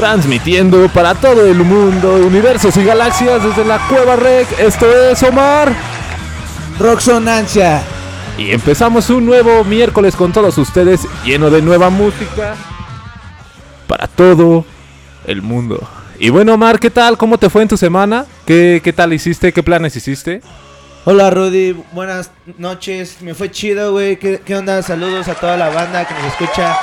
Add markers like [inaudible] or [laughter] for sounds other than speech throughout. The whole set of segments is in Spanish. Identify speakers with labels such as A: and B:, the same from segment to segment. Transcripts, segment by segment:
A: Transmitiendo para todo el mundo, universos y galaxias desde la Cueva Rec. Esto es Omar.
B: Roxonancia.
A: Y empezamos un nuevo miércoles con todos ustedes, lleno de nueva música para todo el mundo. Y bueno, Omar, ¿qué tal? ¿Cómo te fue en tu semana? ¿Qué, qué tal hiciste? ¿Qué planes hiciste?
B: Hola Rudy, buenas noches. Me fue chido, güey. ¿Qué, ¿Qué onda? Saludos a toda la banda que nos escucha.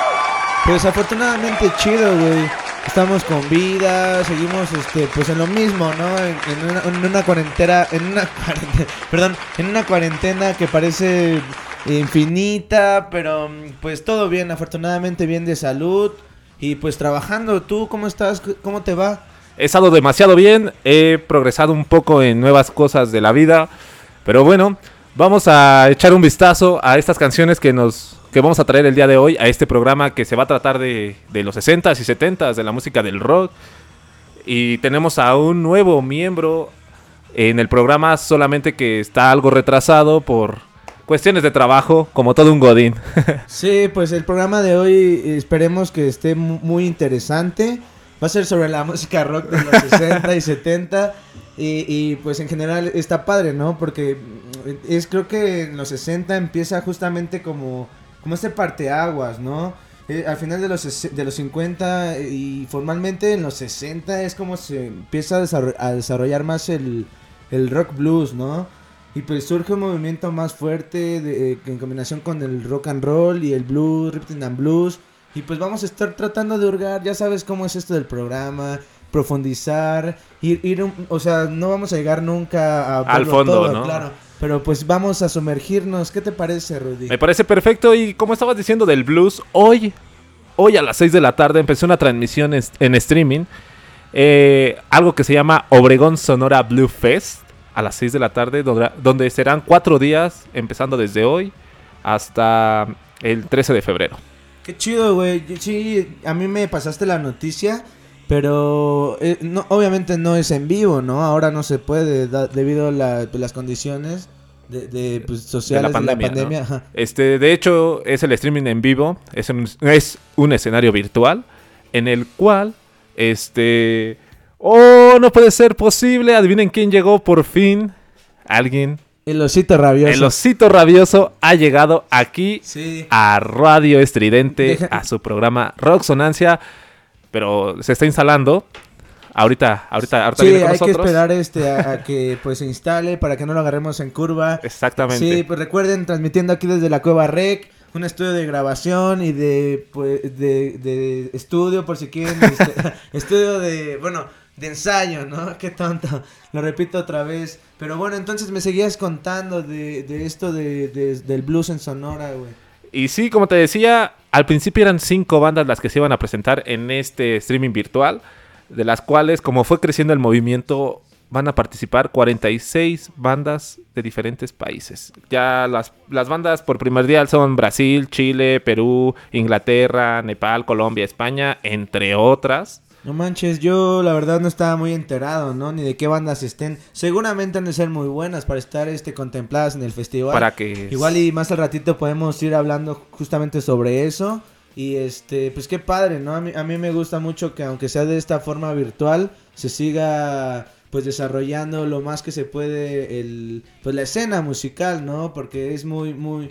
B: Pues afortunadamente chido, güey. Estamos con vida, seguimos este, pues en lo mismo, ¿no? En, una, en una cuarentena, en una [laughs] cuarentena, perdón, en una cuarentena que parece infinita, pero pues todo bien, afortunadamente bien de salud y pues trabajando. ¿Tú cómo estás? ¿Cómo te va?
A: He estado demasiado bien, he progresado un poco en nuevas cosas de la vida, pero bueno, vamos a echar un vistazo a estas canciones que nos que vamos a traer el día de hoy a este programa que se va a tratar de, de los 60s y 70s, de la música del rock. Y tenemos a un nuevo miembro en el programa, solamente que está algo retrasado por cuestiones de trabajo, como todo un godín. [laughs]
B: Sí, pues el programa de hoy esperemos que esté mu- muy interesante. Va a ser sobre la música rock de los 60 y 70. Y, y, pues en general está padre, ¿no? Porque es creo que en los 60 empieza justamente como, como este parteaguas, ¿no? Eh, al final de los, de los 50 y formalmente en los 60 es como se empieza a, a desarrollar más el, el rock blues, ¿no? Y pues surge un movimiento más fuerte de- eh, en combinación con el rock and roll y el blues, rhythm and blues. Y pues vamos a estar tratando de hurgar, ya sabes cómo es esto del programa, profundizar, ir, ir un- o sea, no vamos a llegar nunca a
A: Al fondo,
B: todo,
A: ¿no?
B: Claro, pero pues vamos a sumergirnos. ¿Qué te parece, Rudy?
A: Me parece perfecto y como estabas diciendo del blues, hoy, hoy a las 6 de la tarde empecé una transmisión en streaming, eh, algo que se llama Obregón Sonora Blue Fest, a las 6 de la tarde, donde, donde serán cuatro días, empezando desde hoy hasta el 13 de febrero.
B: Qué chido, güey. Sí, a mí me pasaste la noticia, pero eh, no, obviamente no es en vivo, ¿no? Ahora no se puede da- debido a la- pues, las condiciones de, de, pues, sociales
A: de la pandemia. ¿no?
B: ajá.
A: Este, de hecho, es el streaming en vivo, es un, es un escenario virtual en el cual, este, oh, no puede ser posible, adivinen quién llegó por fin, alguien,
B: El osito rabioso.
A: el osito rabioso ha llegado aquí
B: Sí.
A: a Radio Estridente,
B: Deja-
A: a su programa Rock Sonancia, pero se está instalando. Ahorita, ahorita, ahorita
B: Sí,
A: viene con
B: hay que esperar este a, a que pues se instale para que no lo agarremos en curva.
A: Exactamente.
B: Sí, pues recuerden, transmitiendo aquí desde la Cueva Rec, un estudio de grabación y de, pues, de, de estudio, por si quieren, este, [laughs] estudio de, bueno, de ensayo, ¿no? [laughs] Qué tonto, lo repito otra vez. Pero bueno, entonces me seguías contando de, de esto de, de- del blues en Sonora, güey.
A: Y sí, como te decía, al principio eran cinco bandas las que se iban a presentar en este streaming virtual, de las cuales, como fue creciendo el movimiento, van a participar 46 bandas de diferentes países. Ya las, las bandas por primordial son Brasil, Chile, Perú, Inglaterra, Nepal, Colombia, España, entre otras.
B: No manches, yo la verdad no estaba muy enterado, ¿no? Ni de qué bandas estén. Seguramente han de ser muy buenas para estar este contempladas en el festival.
A: Para que...
B: Igual y más al ratito podemos ir hablando justamente sobre eso. Y este, pues qué padre, ¿no? A mí, a mí me gusta mucho que aunque sea de esta forma virtual, se siga pues desarrollando lo más que se puede el pues la escena musical, ¿no? Porque es muy muy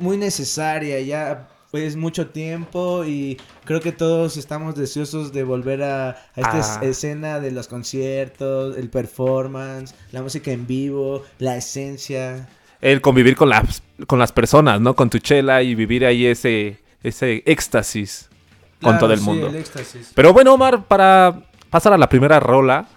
B: muy necesaria ya pues mucho tiempo y creo que todos estamos deseosos de volver a, a esta
A: Ah.
B: es- escena de los conciertos, el performance, la música en vivo, la esencia.
A: El convivir con las, con las personas, ¿no? Con tu chela y vivir ahí ese, ese éxtasis con todo el
B: sí,
A: mundo.
B: el éxtasis.
A: Pero bueno, Omar, para pasar a la primera rola,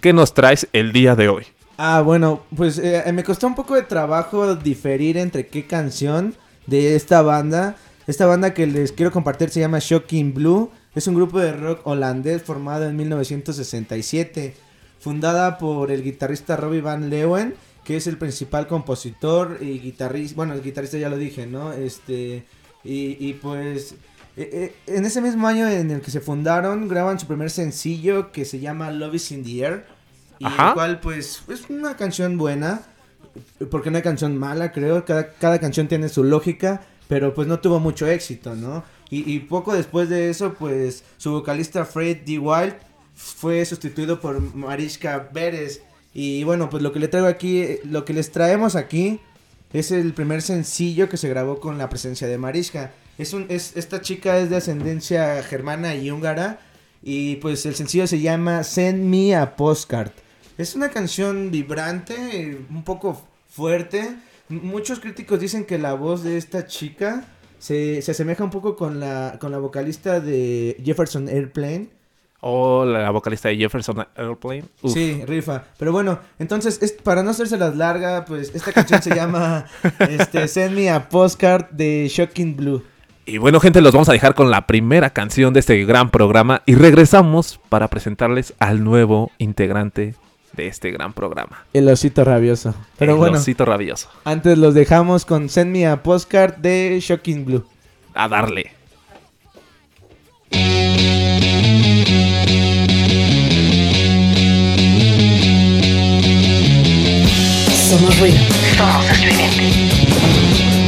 A: ¿qué nos traes el día de hoy?
B: Ah, bueno, pues eh, me costó un poco de trabajo diferir entre qué canción de esta banda. Esta banda que les quiero compartir se llama Shocking Blue. Es un grupo de rock holandés formado en 1967. Fundada por el guitarrista Robbie Van Leeuwen, que es el principal compositor y guitarrista. Bueno, el guitarrista ya lo dije, ¿no? Este. Y, y pues. eh, eh, en ese mismo año en el que se fundaron, graban su primer sencillo que se llama Love is in the Air. Y
A: Ajá.
B: el cual, pues, es una canción buena. Porque no hay canción mala, creo. Cada, cada canción tiene su lógica. Pero pues no tuvo mucho éxito, ¿no? Y, poco después de eso, pues, su vocalista Fred D. Wild fue sustituido por Mariska Beres. Y bueno, pues lo que le traigo aquí, eh, lo que les traemos aquí es el primer sencillo que se grabó con la presencia de Mariska. Es un, es, esta chica es de ascendencia germana y húngara. Y pues el sencillo se llama Send Me a Postcard. Es una canción vibrante, un poco fuerte. Muchos críticos dicen que la voz de esta chica se, se asemeja un poco con la, con la vocalista de Jefferson Airplane.
A: O la vocalista de Jefferson Airplane. Uf.
B: Sí, rifa. Pero bueno, entonces, es, para no hacérselas larga, pues esta canción se llama [laughs] este, Send Me a Postcard de Shocking Blue.
A: Y bueno, gente, los vamos a dejar con la primera canción de este gran programa y regresamos para presentarles al nuevo integrante de este gran programa.
B: El osito rabioso. Pero
A: El
B: bueno,
A: osito rabioso.
B: antes los dejamos con Send Me a Postcard de Shocking Blue.
A: A darle.
C: Somos ruido.
D: Before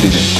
E: Radio Estridente.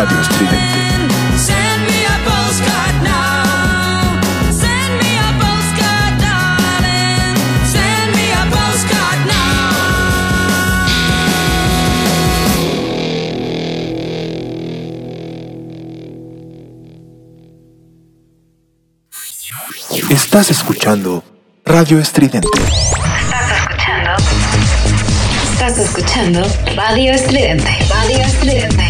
D: Radio Estridente.
E: Estás escuchando Radio Estridente.
C: Estás escuchando.
F: Estás escuchando Radio Estridente. Radio Estridente.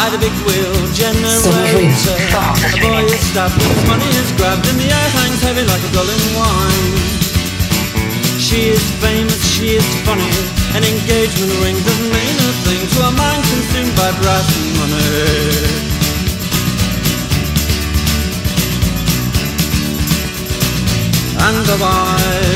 G: By the big wheel generator. A boy is stopped with his money is grabbed And the air hangs heavy like a golden wine. She is famous, she is funny. An engagement ring doesn't mean a thing To a mind consumed by brass and money. And though I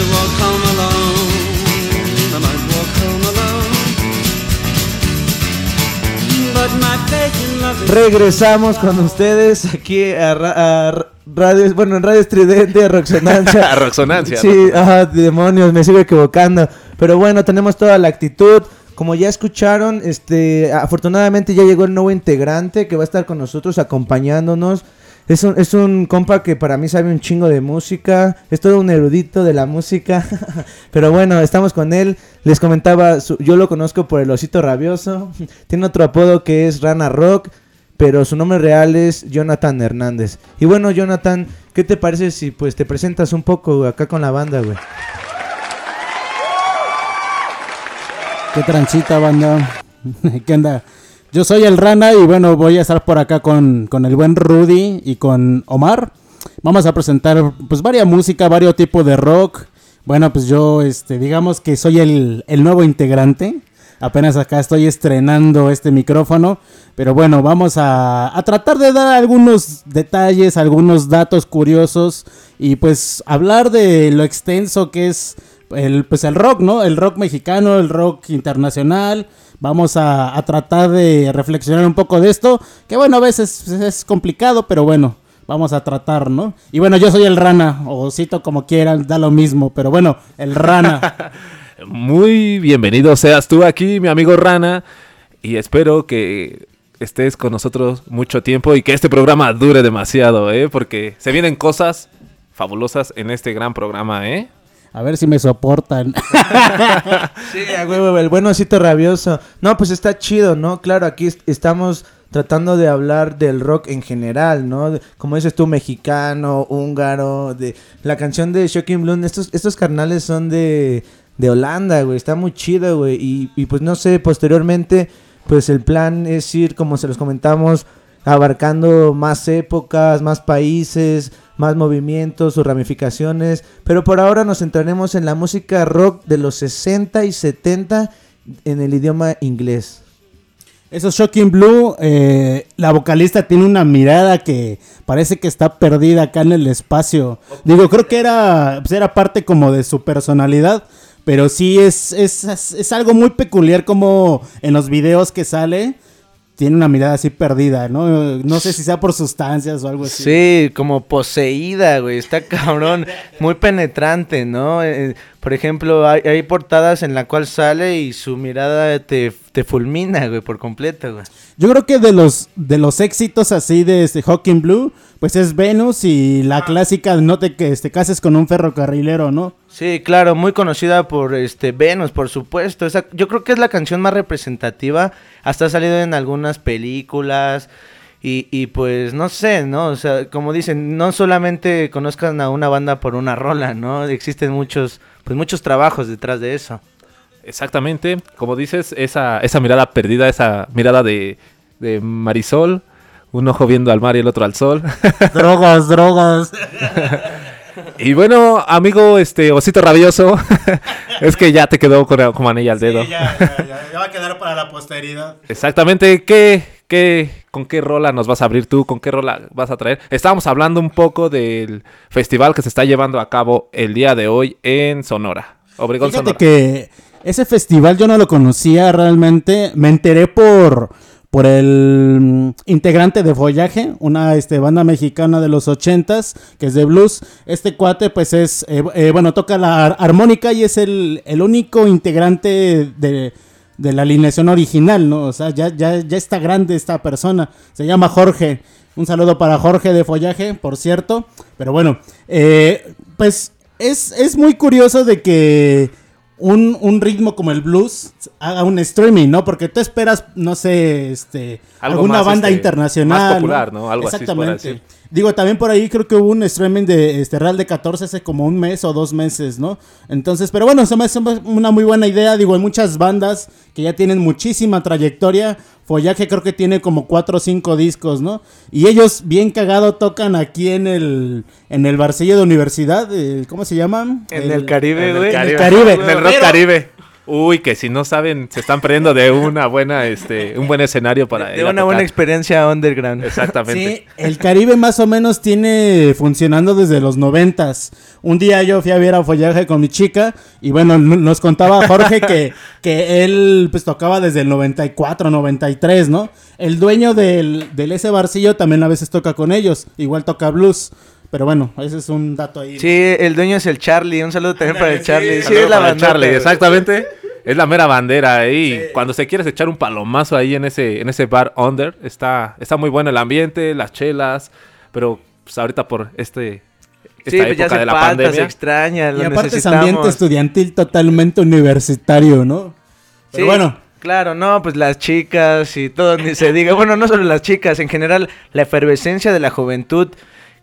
B: Regresamos con ustedes aquí a, ra- a Radio, bueno, en Radio Estridente, a Roxonancia. [laughs]
A: A Roxonancia,
B: Sí, ajá, demonios, me sigo equivocando. Pero bueno, tenemos toda la actitud. Como ya escucharon, este, afortunadamente ya llegó el nuevo integrante que va a estar con nosotros acompañándonos. Es un, es un compa que para mí sabe un chingo de música, es todo un erudito de la música. [laughs] Pero bueno, estamos con él. Les comentaba, su- yo lo conozco por el osito rabioso. [laughs] Tiene otro apodo que es Rana Rock, pero su nombre real es Jonathan Hernández. Y bueno, Jonathan, ¿qué te parece si pues te presentas un poco acá con la banda, güey?
H: ¿Qué transita, banda? [laughs] ¿Qué onda? Yo soy el Rana y bueno, voy a estar por acá con, con el buen Rudy y con Omar. Vamos a presentar pues varias música, varios tipos de rock. Bueno, pues yo, este, digamos que soy el, el nuevo integrante. Apenas acá estoy estrenando este micrófono. Pero bueno, vamos a, a tratar de dar algunos detalles, algunos datos curiosos. Y pues hablar de lo extenso que es el, pues el rock, ¿no? El rock mexicano, el rock internacional. Vamos a, tratar de reflexionar un poco de esto. Que bueno, a veces es complicado, pero bueno, vamos a tratar, ¿no? Y bueno, yo soy el rana, o cito como quieran, da lo mismo, pero bueno, el rana. [laughs]
A: Muy bienvenido seas tú aquí, mi amigo Rana. Y espero que estés con nosotros mucho tiempo y que este programa dure demasiado, ¿eh? Porque se vienen cosas fabulosas en este gran programa, ¿eh?
H: A ver si me soportan. [laughs]
B: Sí, a huevo, el buen osito rabioso. No, pues está chido, ¿no? Claro, aquí est- estamos tratando de hablar del rock en general, ¿no? Como dices tú, mexicano, húngaro, de la canción de Shocking Bloom. Estos, estos carnales son de, de Holanda, güey. Está muy chido, güey. Y, y pues no sé, posteriormente, pues el plan es ir, como se los comentamos, abarcando más épocas, más países, más movimientos, sus ramificaciones. Pero por ahora nos centraremos en la música rock de los 60 y 70 en el idioma inglés.
H: Eso es Shocking Blue. eh, la vocalista tiene una mirada que parece que está perdida acá en el espacio. Digo, creo que era, pues era parte como de su personalidad. Pero sí es, es, es- es algo muy peculiar como en los videos que sale. Tiene una mirada así perdida, ¿no? No sé si sea por sustancias o algo así.
B: Sí, como poseída, güey. Está cabrón. Muy penetrante, ¿no? Eh, por ejemplo, hay, hay portadas en la cual sale y su mirada te, te fulmina, güey, por completo, güey.
H: Yo creo que de los de los éxitos así de este Hawking Blue, pues es Venus y la clásica no te que te cases con un ferrocarrilero, ¿no?
B: Sí, claro, muy conocida por este Venus, por supuesto. Esa, yo creo que es la canción más representativa. Hasta ha salido en algunas películas. Y, y pues no sé, ¿no? O sea, como dicen, no solamente conozcan a una banda por una rola, ¿no? Existen muchos, pues muchos trabajos detrás de eso.
A: Exactamente, como dices, esa, esa mirada perdida, esa mirada de, de Marisol, un ojo viendo al mar y el otro al sol. [laughs]
H: drogas, drogas.
A: y bueno, amigo, este osito rabioso, [laughs] es que ya te quedó con, como anilla al dedo.
H: ya, ya, ya, ya va a quedar para la posteridad.
A: Exactamente, ¿qué, qué, ¿con qué rola nos vas a abrir tú? ¿Con qué rola vas a traer? Estábamos hablando un poco del festival que se está llevando a cabo el día de hoy en Sonora. Obregón,
H: Fíjate
A: Sonora.
H: que ese festival yo no lo conocía realmente. Me enteré por, por el mm, integrante de Follaje, una este, banda mexicana de los ochentas, que es de blues. Este cuate, pues es, eh, eh, bueno, toca la ar- armónica y es el, el único integrante de, de la alineación original, ¿no? O sea, ya, ya, ya está grande esta persona. Se llama Jorge. Un saludo para Jorge de Follaje, por cierto. Pero bueno, eh, pues es, es muy curioso de que un, un ritmo como el blues haga un streaming, ¿no? Porque tú esperas, no sé, este,
A: Algo
H: alguna
A: más,
H: banda
A: este,
H: internacional.
A: más popular, ¿no? Algo así
H: Exactamente. Digo, también por ahí creo que hubo un streaming de este Real de 14 hace como un mes o dos meses, ¿no? Entonces, pero bueno, se me hace una muy buena idea. Digo, hay muchas bandas que ya tienen muchísima trayectoria. Follaje creo que tiene como cuatro o cinco discos, ¿no? Y ellos, bien cagado, tocan aquí en el, en el barcillo de universidad. eh, ¿Cómo se llaman?
B: En el Caribe,
A: En el
B: güey.
A: Caribe.
H: Caribe.
A: En el Rock
H: Pero-
A: Caribe. Uy, que si no saben, se están perdiendo de una buena, este, un buen escenario para
B: De
A: a
B: una buena experiencia underground.
A: Exactamente.
H: Sí, el Caribe más o menos tiene funcionando desde los noventas. Un día yo fui a ver a Follaje con mi chica y bueno, nos contaba Jorge que, que él pues tocaba desde el 94, 93, ¿no? El dueño del, del ese barcillo también a veces toca con ellos, igual toca blues. Pero bueno, ese es un dato ahí.
B: Sí, el dueño es el Charlie. Un saludo también para el Charlie. Sí, es la
A: Charlie,
B: güey.
A: exactamente. Es la mera bandera ahí. Cuando se quieres echar un palomazo ahí en ese, en ese bar under, está, está muy bueno el ambiente, las chelas, pero pues ahorita por este esta
B: Sí, pues ya
A: época
B: se
A: de la
B: falta, se
A: pandemia.
B: extraña, lo
H: y aparte es ambiente estudiantil totalmente universitario, ¿no? Pero
B: Sí,
H: bueno,
B: Claro, no, pues las chicas y todo, ni se diga. Bueno, no solo las chicas, en general, la efervescencia de la juventud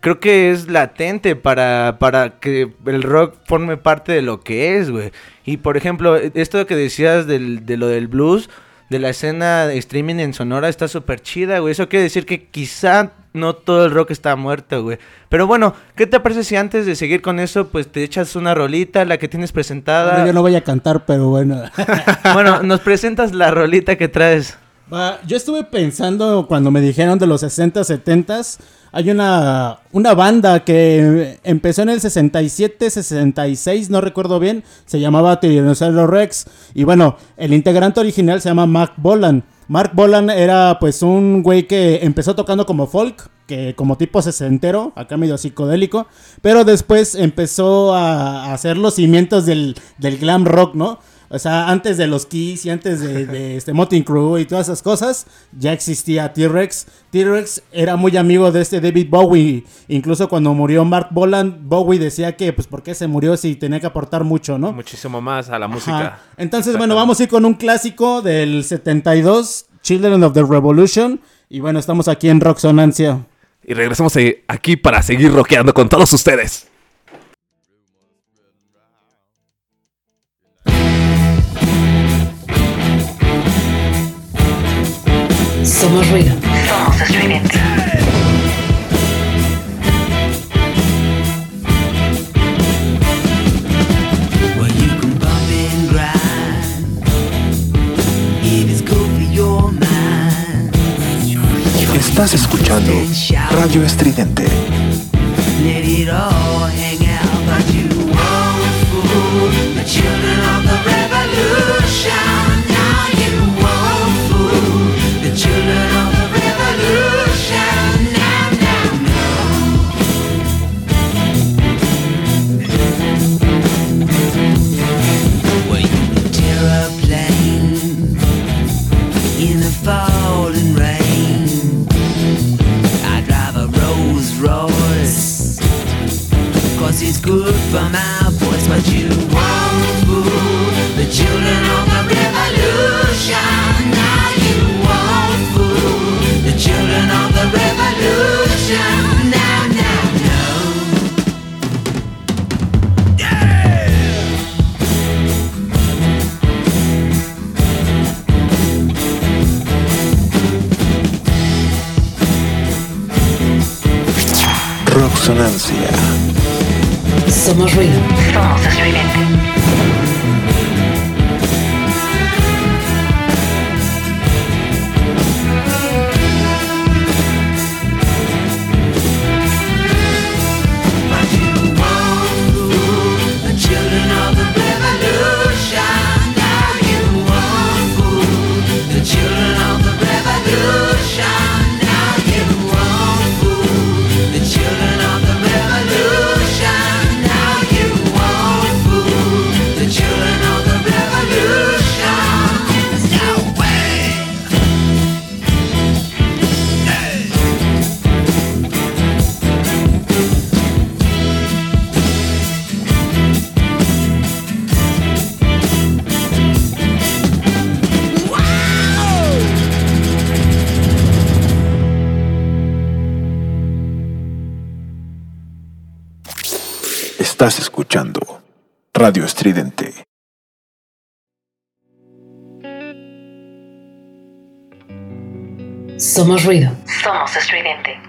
B: creo que es latente para, para que el rock forme parte de lo que es, güey. Y por ejemplo, esto que decías del, de lo del blues, de la escena de streaming en Sonora, está súper chida, güey. Eso quiere decir que quizá no todo el rock está muerto, güey. Pero bueno, ¿qué te parece si antes de seguir con eso, pues te echas una rolita, la que tienes presentada?
H: yo no voy a cantar, pero bueno. [laughs]
B: Bueno, nos presentas la rolita que traes.
H: Va, yo estuve pensando cuando me dijeron de los 60, 70s, hay una, una banda que empezó en el 67, 66, no recuerdo bien, se llamaba Tyrannosaurus Rex y bueno, el integrante original se llama Mark Bolan. Mark Bolan era pues un güey que empezó tocando como folk, que como tipo sesentero, acá medio psicodélico, pero después empezó a, hacer los cimientos del, del glam rock, ¿no? O sea, antes de los Kiss y antes de, de [laughs] este Motley Crue y todas esas cosas, ya existía T-Rex. T-Rex era muy amigo de este David Bowie. Incluso cuando murió Mark Boland, Bowie decía que, pues, ¿por qué se murió si tenía que aportar mucho, no?
A: Muchísimo más a la
H: Ajá.
A: música.
H: Entonces, bueno, vamos a ir con un clásico del 72, Children of the Revolution. Y bueno, estamos aquí en Rocksonancia.
A: Y regresamos eh, aquí para seguir rockeando con todos ustedes.
C: Good for your mind.
I: Estás escuchando Radio Estridente.
F: Somos ruido.
C: The
J: escuchando Radio Estridente.
K: Somos ruido. Somos estridente.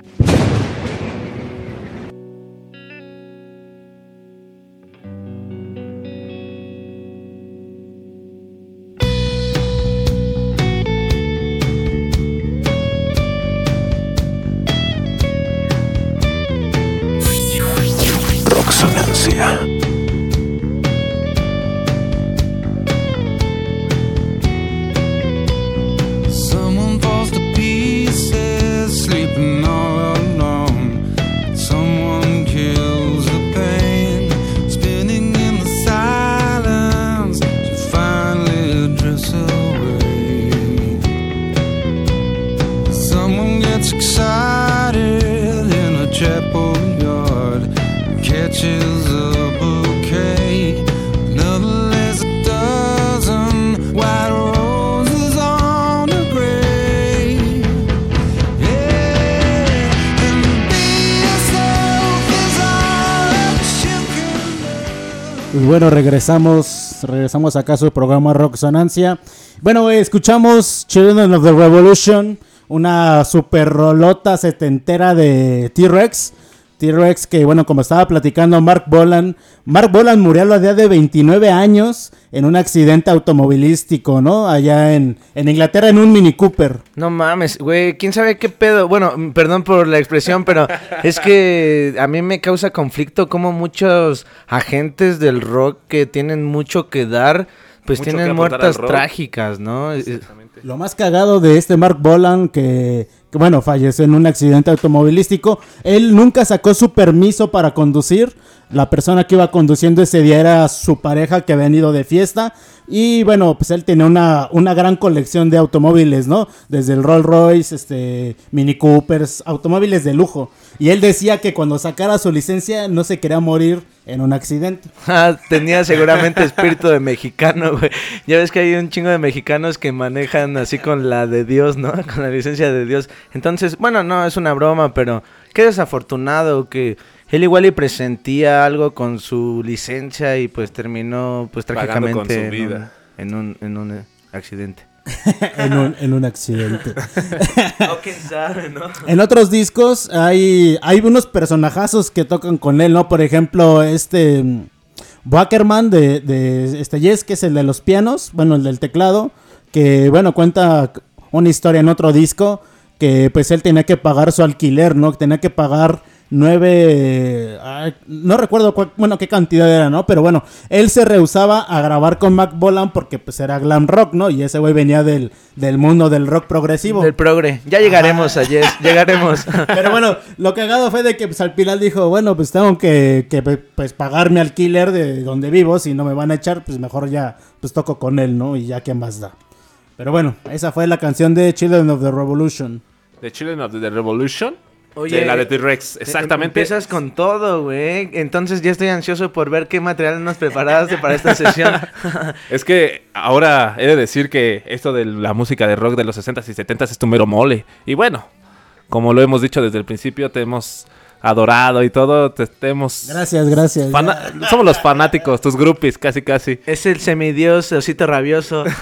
H: Pues bueno, regresamos, regresamos acá a su programa Roxonancia. Bueno, escuchamos Children of the Revolution, una super rolota setentera de T-Rex. T-Rex que, bueno, como estaba platicando Mark Bolan, Mark Bolan murió a la edad de 29 años en un accidente automovilístico, ¿no? Allá en, en Inglaterra en un Mini Cooper.
B: No mames, güey, quién sabe qué pedo. Bueno, perdón por la expresión, pero es que a mí me causa conflicto como muchos agentes del rock que tienen mucho que dar, pues
A: Mucho
B: tienen muertas trágicas, ¿no? Eh,
H: Lo más cagado de este Mark Bolan, que, que, bueno, falleció en un accidente automovilístico, él nunca sacó su permiso para conducir. La persona que iba conduciendo ese día era su pareja que había venido de fiesta. Y bueno, pues él tenía una, una gran colección de automóviles, ¿no? Desde el Rolls Royce, este, Mini Coopers, automóviles de lujo. Y él decía que cuando sacara su licencia no se quería morir en un accidente. [laughs]
B: Ah, tenía seguramente espíritu de mexicano, güey. Ya ves que hay un chingo de mexicanos que manejan así con la de Dios, ¿no? [laughs] Con la licencia de Dios. Entonces, bueno, no, es una broma, pero qué desafortunado que él igual y presentía algo con su licencia y pues terminó pues
A: con
B: trágicamente
A: su
B: en un-. [laughs] En, un, en un accidente.
H: en, un, en un accidente.
B: O quién sabe, ¿no?
H: En otros discos hay, hay unos personajazos que tocan con él, ¿no? Por ejemplo, este mm, Wackerman de, de este Yes, que es el de los pianos, bueno, el del teclado, que bueno, cuenta una historia en otro disco que pues él tenía que pagar su alquiler, ¿no? Tenía que pagar nueve, ay, no recuerdo cuál- bueno qué cantidad era, ¿no? Pero bueno, él se rehusaba a grabar con Mac Bolan porque pues era glam rock, ¿no? Y ese güey venía del, del mundo del rock progresivo.
B: Del progre. Ya llegaremos a Yes, llegaremos. [laughs]
H: Pero bueno, lo cagado fue de que pues, al final dijo, bueno, pues tengo que, que, pues pagar mi alquiler de donde vivo, si no me van a echar, pues mejor ya pues toco con él, ¿no? Y ya qué más da. Pero bueno, esa fue la canción de Children of the Revolution.
A: The Children of the Revolution.
B: Oye,
A: de la de T-Rex,
B: Em-
A: exactamente.
B: Empiezas con todo, güey. Entonces ya estoy ansioso por ver qué material nos preparaste para esta sesión. [laughs]
A: Es que ahora he de decir que esto de la música de rock de los 60s y 70s es tu mero mole. Y bueno, como lo hemos dicho desde el principio, te hemos adorado y todo, te, te hemos...
H: Gracias, gracias.
A: Somos los fanáticos, tus groupies, casi casi.
B: es el semidios osito rabioso. [laughs]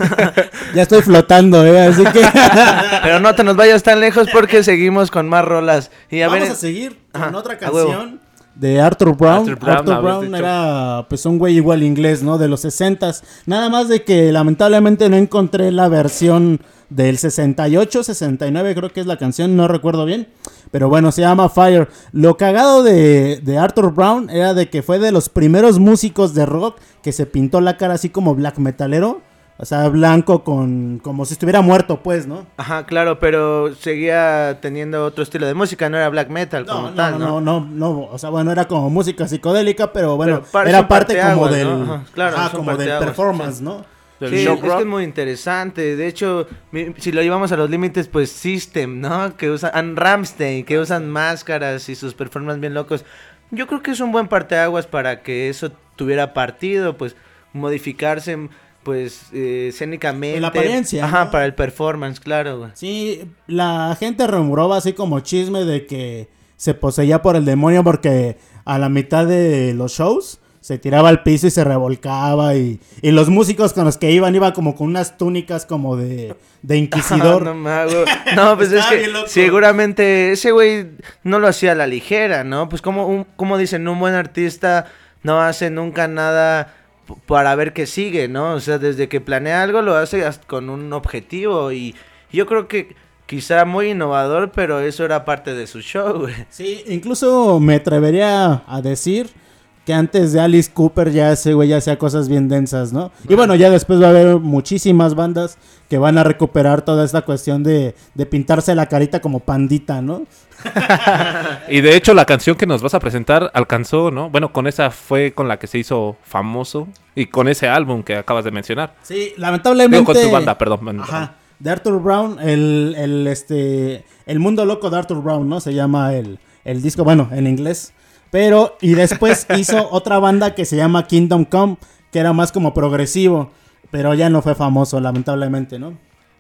H: Ya estoy flotando, ¿eh? Así que [laughs]
B: Pero no te nos vayas tan lejos porque [laughs] seguimos con más rolas. Y a
H: vamos
B: ver,
H: a seguir con
B: Ajá,
H: otra canción de Arthur Brown.
A: Arthur
H: Arthur
A: Brown,
H: era pues un güey igual inglés, ¿no? De los 60s. Nada más de que lamentablemente no encontré la versión del 68, 69 creo que es la canción, no recuerdo bien. Pero bueno, se llama Fire. Lo cagado de, de Arthur Brown era de que fue de los primeros músicos de rock que se pintó la cara así como black metalero. O sea, blanco con... como si estuviera muerto, pues, ¿no?
B: Ajá, claro, pero seguía teniendo otro estilo de música, no era black metal como
H: No,
B: tal,
H: no,
B: ¿no?
H: no, no, o sea, bueno, era como música psicodélica, pero bueno,
B: Pero par-
H: era parte como del,
B: ¿no? Ajá, claro,
H: ajá, como del
B: parteaguas,
H: performance,
B: sí.
H: ¿no?
A: Del
B: Sí, es que es muy interesante. De hecho, mi- si lo llevamos a los límites, pues System, ¿no? Que usan Ramstein, que usan máscaras y sus performances bien locos. Yo creo que es un buen parteaguas para que eso tuviera partido, pues modificarse, pues eh, escénicamente.
H: La apariencia,
B: Ajá,
H: ¿no?
B: para el performance, claro, güey.
H: Sí, la gente rumoraba así como chisme de que se poseía por el demonio porque a la mitad de los shows se tiraba al piso y se revolcaba y, y los músicos con los que iban iban como con unas túnicas como de, de [laughs] inquisidor.
B: no, mago. No, pues [laughs] es que seguramente ese güey no lo hacía a la ligera, ¿no? Pues como, un, como dicen, un buen artista no hace nunca nada para ver qué sigue, ¿no? O sea, desde que planea algo lo hace con un objetivo y yo creo que quizá muy innovador, pero eso era parte de su show.
H: Sí, incluso me atrevería a decir que antes de Alice Cooper ya ese güey ya hacía cosas bien densas, ¿no? Y bueno, ya después va a haber muchísimas bandas que van a recuperar toda esta cuestión de, de pintarse la carita como pandita, ¿no? [laughs]
A: Y de hecho la canción que nos vas a presentar alcanzó, ¿no? Bueno, con esa fue con la que se hizo famoso y con ese álbum que acabas de mencionar.
H: Sí, lamentablemente.
A: Digo, con su banda, perdón.
H: Ajá. De Arthur Brown, el, el, este, el mundo loco de Arthur Brown, ¿no? Se llama el, el disco, bueno, en inglés. Pero, y después [laughs] hizo otra banda que se llama Kingdom Come, que era más como progresivo. Pero ya no fue famoso, lamentablemente, ¿no?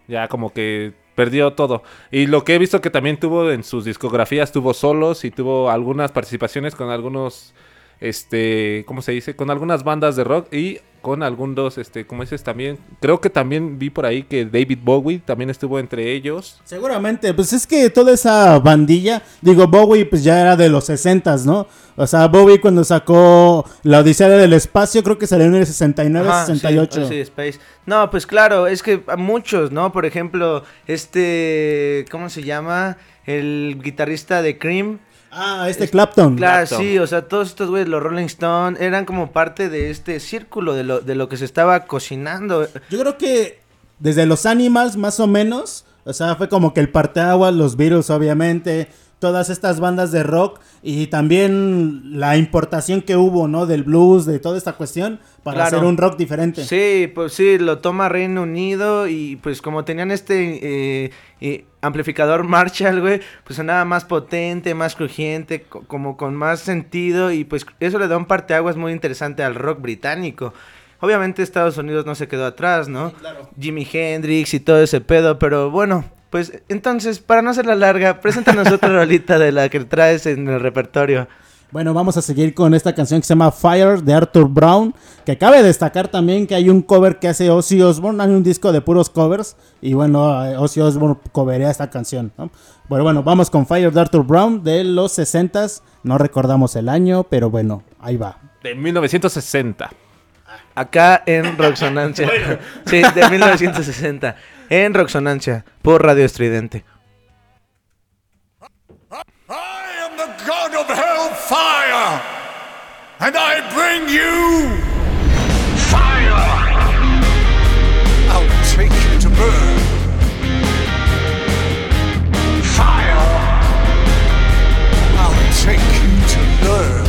A: Ya como que perdió todo. Y lo que he visto que también tuvo en sus discografías, tuvo solos y tuvo algunas participaciones con algunos, este, ¿cómo se dice? Con algunas bandas de rock y con algunos, este, como dices también, creo que también vi por ahí que David Bowie también estuvo entre ellos.
H: Seguramente, pues es que toda esa bandilla, digo, Bowie pues ya era de los 60 ¿no? O sea, Bowie cuando sacó La Odisea del Espacio, creo que salió en el 69,
B: Ajá, sí,
H: 68.
B: sí, Space. No, pues claro, es que a muchos, ¿no? Por ejemplo, este, ¿cómo se llama? El guitarrista de Cream.
H: Ah, este Clapton.
B: Claro,
H: Clapton.
B: sí, o sea, todos estos güeyes, los Rolling Stones, eran como parte de este círculo de lo, de lo que se estaba cocinando.
H: Yo creo que desde los Animals, más o menos, o sea, fue como que el parteaguas, los Beatles, obviamente, todas estas bandas de rock y también la importación que hubo, ¿no? Del blues, de toda esta cuestión, para
B: Claro.
H: hacer un rock diferente.
B: Sí, pues sí, lo toma Reino Unido y pues como tenían este eh, eh, amplificador [laughs] Marshall, güey, pues sonaba más potente, más crujiente, co- como con más sentido y pues eso le da un parteaguas muy interesante al rock británico. Obviamente Estados Unidos no se quedó atrás, ¿no? Jimi Hendrix y todo ese pedo, pero bueno, pues entonces, para no hacerla larga, preséntanos otra [laughs] rolita de la que traes en el repertorio.
H: Bueno, vamos a seguir con esta canción que se llama Fire de Arthur Brown, que cabe destacar también que hay un cover que hace Ozzy Osbourne, hay un disco de puros covers, y bueno, eh, Ozzy Osbourne coverea esta canción. ¿no? Bueno, bueno, vamos con Fire de Arthur Brown de los 60s, no recordamos el año, pero bueno, ahí va.
A: De 1960.
B: Acá en Roxonancia. [laughs] sí, de 1960. En Roxonancia, por Radio Estridente.
L: I am the god of hellfire, and I bring you fire. I'll take you to burn. Fire. I'll take you to learn.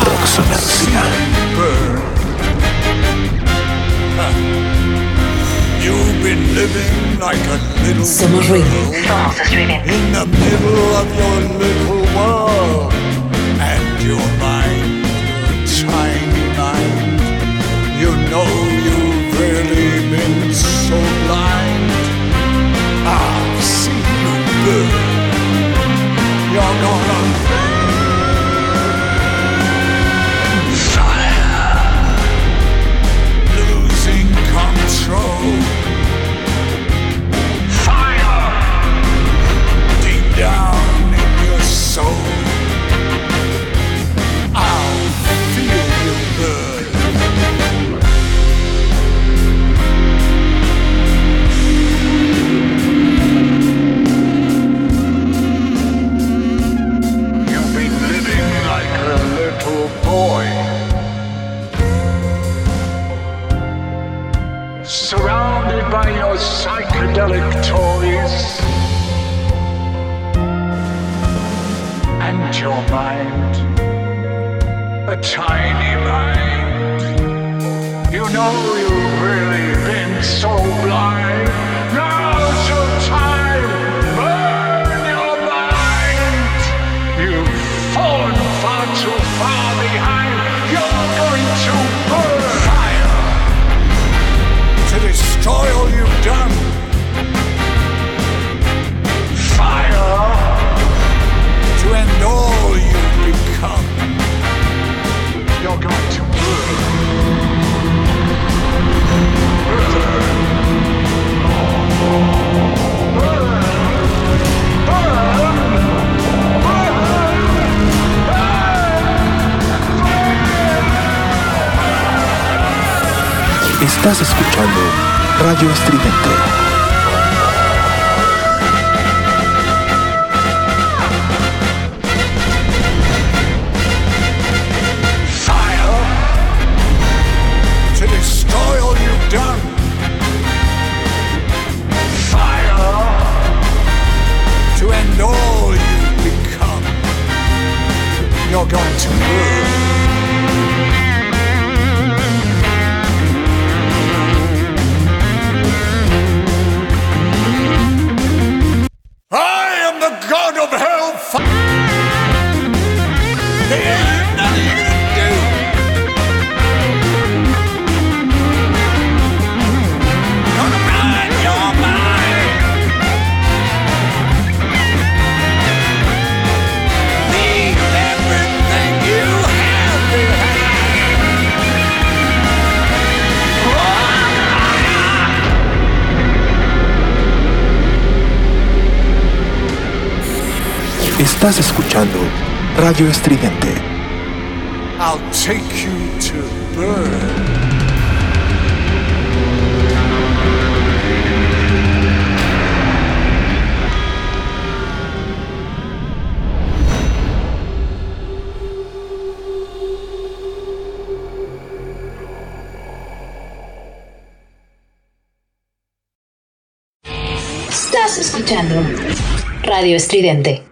L: I'll been living like a little
K: Somos
L: girl.
K: Ruido.
L: In. The middle of your little world. And your mind,
J: Estás escuchando Radio Estridente.
L: I'll take you to burn.
K: Estás escuchando Radio Estridente.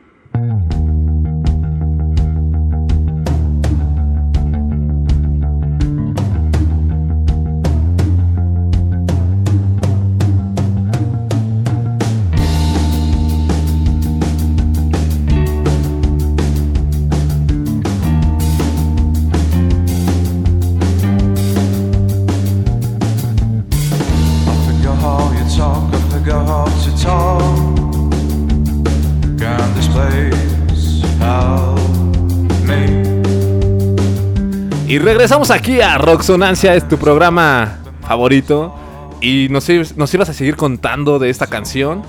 A: Regresamos aquí a Roxonancia, es tu programa favorito. Y nos, ibas- nos ibas a seguir contando de esta canción.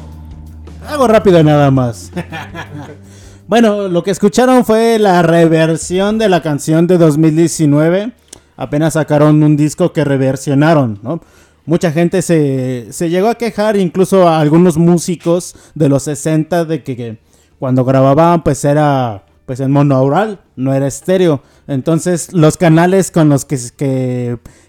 H: Algo rápido nada más. [laughs] bueno, lo que escucharon fue la reversión de la canción de 2019. Apenas sacaron un disco que reversionaron, ¿no? Mucha gente se, se llegó a quejar, incluso a algunos músicos de los 60, de que, que cuando grababan pues era pues en monaural, no era estéreo. Entonces los canales con los que,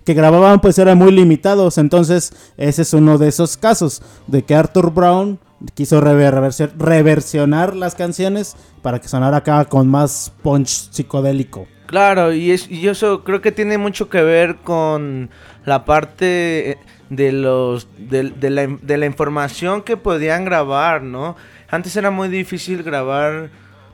H: que, grababan pues eran muy limitados. Entonces ese es uno de esos casos de que Arthur Brown quiso rever- reversi- reversionar las canciones para que sonara acá con más punch psicodélico.
B: Claro, y, es, y eso creo que tiene mucho que ver con la parte eh, de los de, de la, de la información que podían grabar, ¿no? Antes era muy difícil grabar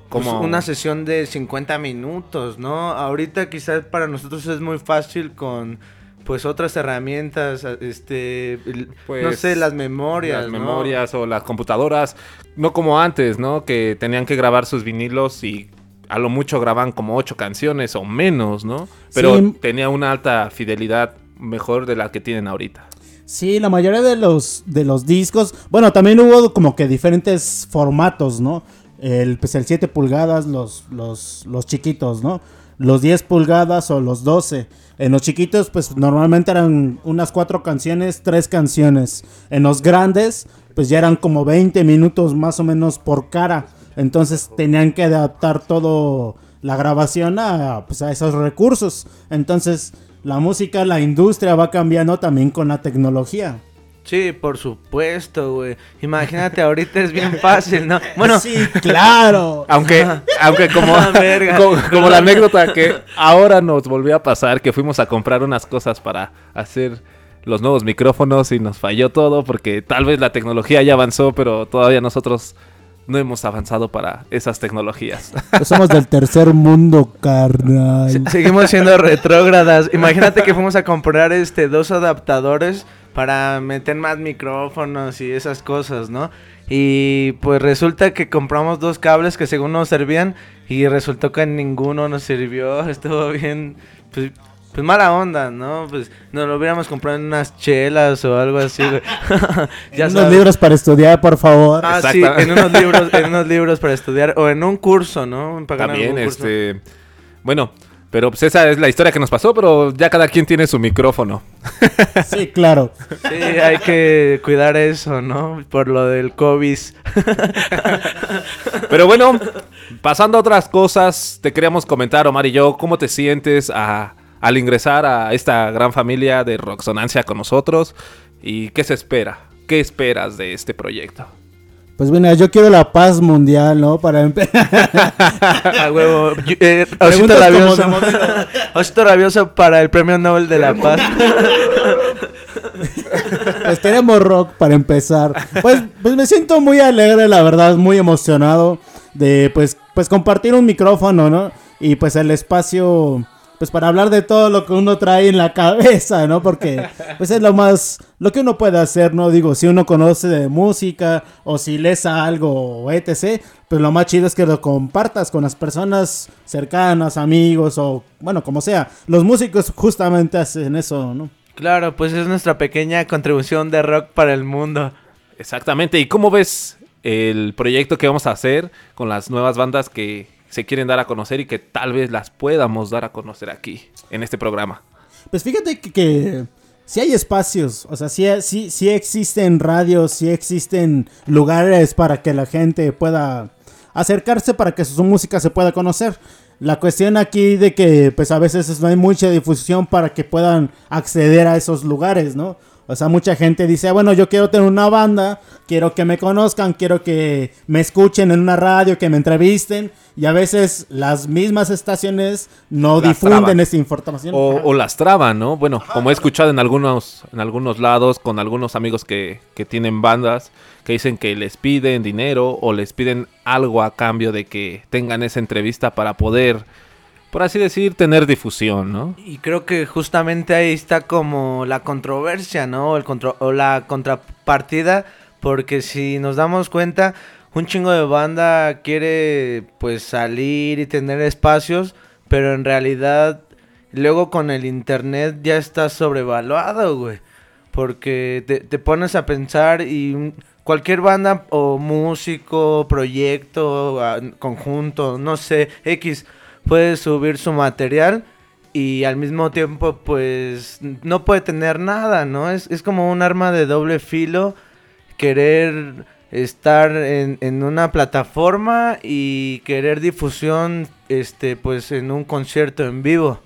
B: pues,
A: Como-
B: una sesión de 50 minutos, ¿no? Ahorita quizás para nosotros es muy fácil con pues otras herramientas, este, el- no
A: Pues,
B: sé, las memorias,
A: Las
B: ¿no?
A: memorias o las computadoras. No como antes, ¿no? Que tenían que grabar sus vinilos y a lo mucho graban como ocho canciones o menos, ¿no? Pero
H: Sí.
A: tenía una alta fidelidad mejor de la que tienen ahorita.
H: Sí, la mayoría de los, de los discos. Bueno, también hubo como que diferentes formatos, ¿no? El, pues el 7 pulgadas, los, los, los chiquitos, ¿no? Los 10 pulgadas o los 12. En los chiquitos, pues normalmente eran unas cuatro canciones, tres canciones. En los grandes, pues ya eran como 20 minutos más o menos por cara. Entonces tenían que adaptar todo la grabación a, pues, a esos recursos. Entonces la música, la industria va cambiando también con la tecnología.
B: Sí, por supuesto, güey. Imagínate, ahorita es bien fácil, ¿no? [laughs] Bueno,
H: sí, claro.
A: Aunque, aunque como, [laughs]
B: Ah, [laughs]
A: como, como la anécdota que ahora nos volvió a pasar, que fuimos a comprar unas cosas para hacer los nuevos micrófonos y nos falló todo porque tal vez la tecnología ya avanzó, pero todavía nosotros no hemos avanzado para esas tecnologías.
H: Pues somos del tercer mundo, carnal.
B: Se- Seguimos siendo retrógradas. Imagínate que fuimos a comprar este dos adaptadores para meter más micrófonos y esas cosas, ¿no? Y pues resulta que compramos dos cables que según nos servían y resultó que ninguno nos sirvió. [laughs] Estuvo bien, pues, pues mala onda, ¿no? Pues nos lo hubiéramos comprado en unas chelas o algo así, güey. [laughs] Ya
H: unos
B: sabes.
H: libros para estudiar, por favor.
B: Ah, sí, en unos libros, en [laughs] unos libros para estudiar o en un curso, ¿no?
A: También,
B: curso.
A: este... Bueno, pero pues esa es la historia que nos pasó, pero ya cada quien tiene su micrófono. [laughs]
H: Sí, claro.
B: Sí, hay que cuidar eso, ¿no? Por lo del COVID.
A: Pero bueno, pasando a otras cosas, te queríamos comentar, Omar y yo, ¿cómo te sientes a- al ingresar a esta gran familia de Roxonancia con nosotros? ¿Y qué se espera? ¿Qué esperas de este proyecto?
H: Pues bueno, yo quiero la paz mundial, ¿no? Para empezar. [laughs]
B: A huevo. Eh, [laughs] Osito rabioso. [laughs] Osito rabioso para el premio Nobel de la Paz.
H: Pues queremos rock para empezar. Pues, pues me siento muy alegre, la verdad, muy emocionado de pues, pues compartir un micrófono, ¿no? Y pues el espacio, pues para hablar de todo lo que uno trae en la cabeza, ¿no? Porque pues es lo más, lo que uno puede hacer, ¿no? Digo, si uno conoce de música o si lees algo o etc., pues lo más chido es que lo compartas con las personas cercanas, amigos o bueno, como sea. Los músicos justamente hacen eso, ¿no?
B: Claro, pues es nuestra pequeña contribución de rock para el mundo.
A: Exactamente. ¿Y cómo ves el proyecto que vamos a hacer con las nuevas bandas que se quieren dar a conocer y que tal vez las podamos dar a conocer aquí, en este programa?
H: Pues fíjate que, que sí hay espacios, o sea, sí, sí, sí existen radios, sí existen lugares para que la gente pueda acercarse para que su música se pueda conocer. La cuestión aquí de que pues a veces no hay mucha difusión para que puedan acceder a esos lugares, ¿no? O sea, mucha gente dice, "Ah, bueno, yo quiero tener una banda, quiero que me conozcan, quiero que me escuchen en una radio, que me entrevisten, y a veces las mismas estaciones no
A: Las
H: difunden
A: traban.
H: esa información.
A: O, o las traban, ¿no? Bueno, como he escuchado en algunos, en algunos lados, con algunos amigos que, que tienen bandas, que dicen que les piden dinero o les piden algo a cambio de que tengan esa entrevista para poder, por así decir, tener difusión, ¿no?
B: Y creo que justamente ahí está como la controversia, ¿no? El contro- o la contrapartida, porque si nos damos cuenta, un chingo de banda quiere pues salir y tener espacios, pero en realidad luego con el internet ya está sobrevaluado, güey. Porque te, te pones a pensar y cualquier banda o músico, proyecto, ah, conjunto, no sé, X, puede subir su material y al mismo tiempo pues no puede tener nada, ¿no? Es, es como un arma de doble filo querer estar en, en una plataforma y querer difusión este pues en un concierto en vivo.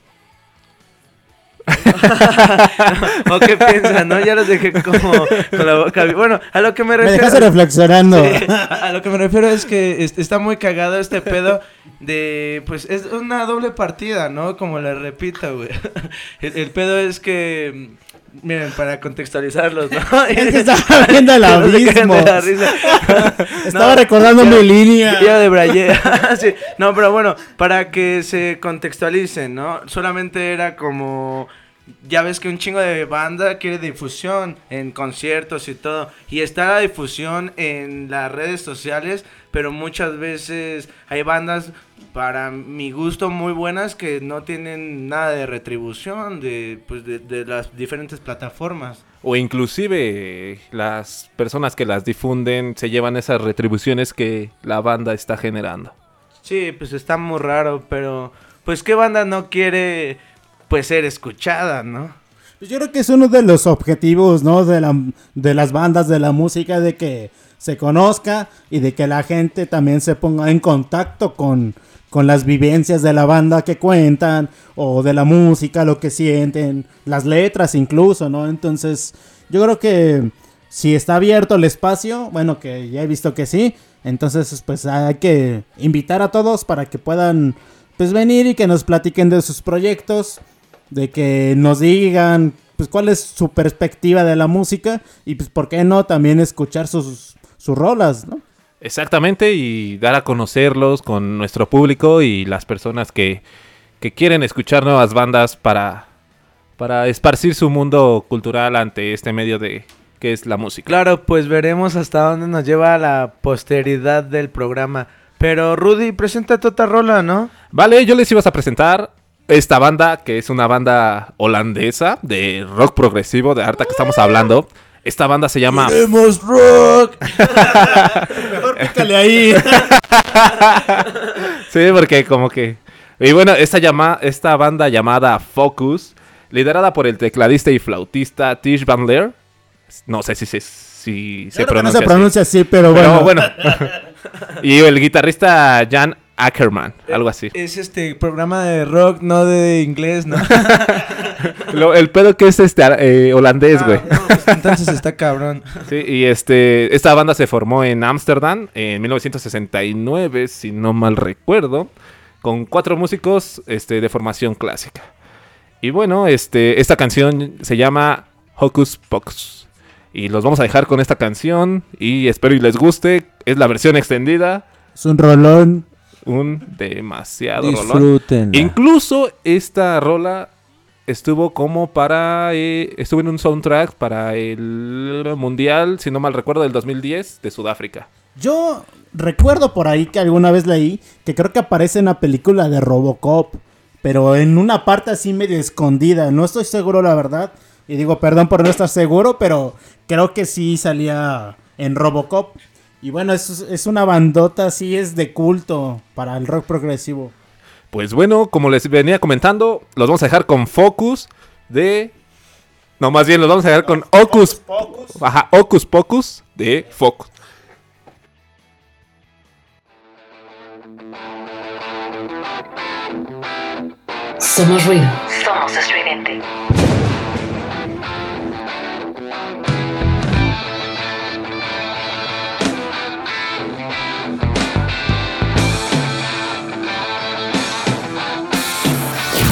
B: [laughs] ¿O qué piensan, no? Ya los dejé como con la boca. Bueno, a lo que me
H: Me
B: refiero...
H: dejaste reflexionando.
B: Sí, [laughs] a, lo que me refiero es que es- está muy cagado este pedo de, pues, es una doble partida, ¿no? Como le repito, güey. [laughs] El, el pedo es que, miren, para contextualizarlos, ¿no? [laughs]
H: Es que estaba [laughs] viendo el
B: No
H: abismo.
B: la risa. [laughs]
H: Estaba recordando mi línea.
B: De Braille. Sí, No, pero bueno, para que se contextualicen, ¿no? Solamente era como... Ya ves que un chingo de banda quiere difusión en conciertos y todo. Y está la difusión en las redes sociales, pero muchas veces hay bandas, para mi gusto, muy buenas que no tienen nada de retribución de, pues, de, de las diferentes plataformas.
A: O inclusive eh, las personas que las difunden se llevan esas retribuciones que la banda está generando.
B: Sí, pues está muy raro, pero pues qué banda no quiere pues ser escuchada, ¿no?
H: Pues Yo creo que es uno de los objetivos, ¿no? De, la, de las bandas, de la música, de que se conozca y de que la gente también se ponga en contacto con, con las vivencias de la banda que cuentan o de la música, lo que sienten, las letras incluso, ¿no? Entonces, yo creo que si está abierto el espacio, bueno, que ya he visto que sí, entonces pues hay que invitar a todos para que puedan pues venir y que nos platiquen de sus proyectos, de que nos digan pues cuál es su perspectiva de la música y pues por qué no también escuchar sus, sus rolas, ¿no?
A: Exactamente, y dar a conocerlos con nuestro público y las personas que, que quieren escuchar nuevas bandas para, para esparcir su mundo cultural ante este medio de que es la música.
B: Claro, pues veremos hasta dónde nos lleva la posteridad del programa. Pero Rudy, presenta tu otra rola, ¿no?
A: Vale, yo les ibas a presentar esta banda, que es una banda holandesa de rock progresivo, de harta que estamos hablando. Esta banda se llama...
B: ¡Queremos rock! [laughs]
H: Mejor pícale ahí. [laughs]
A: sí, porque como que... Y bueno, esta, llama, esta banda llamada Focus liderada por el tecladista y flautista Tish Van Leer. No sé si se, si se
H: que no
A: pronuncia
H: se pronuncia así, pero
A: Pero
H: bueno. [laughs]
A: y el guitarrista Jan Ackerman, algo así.
B: Es este programa de rock, no de inglés, ¿no? [laughs]
A: Lo- el pedo que es este eh, holandés, güey.
B: Ah, no, pues entonces está cabrón. [laughs]
A: Sí, y este, esta banda se formó en Ámsterdam en 1969, si no mal recuerdo, con cuatro músicos este, de formación clásica. Y bueno, este, esta canción se llama Hocus Pocus. Y los vamos a dejar con esta canción y espero y les guste. Es la versión extendida,
H: Es un rolón.
A: Un demasiado rolón.
M: Disfrútenla.
A: Incluso esta rola estuvo como para. eh, estuvo en un soundtrack para el Mundial, si no mal recuerdo, del 2010 de Sudáfrica.
H: Yo recuerdo por ahí que alguna vez leí que creo que aparece en la película de Robocop, pero en una parte así medio escondida. No estoy seguro, la verdad. Y digo, perdón por no estar seguro, pero creo que sí salía en Robocop. Y bueno, es, es una bandota así, es de culto para el rock progresivo.
A: Pues bueno, como les venía comentando, los vamos a dejar con Focus de. No, más bien los vamos a dejar con Ocus. Ajá, Ocus Pocus de Focus.
C: Somos ruido. Somos estridente.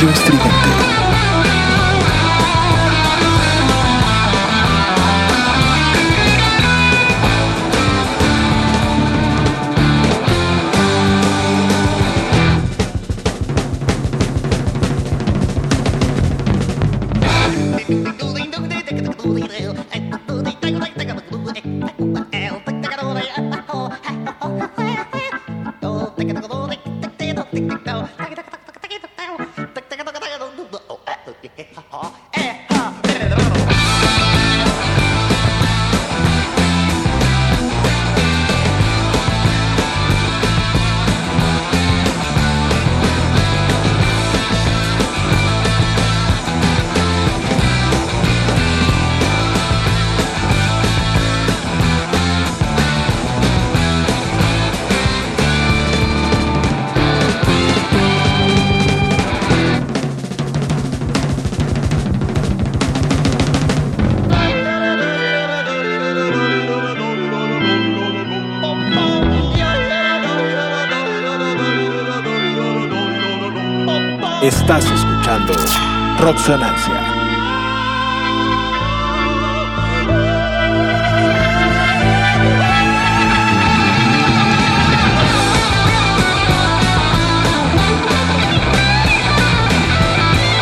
D: Estridente. Estás escuchando Roxonancia.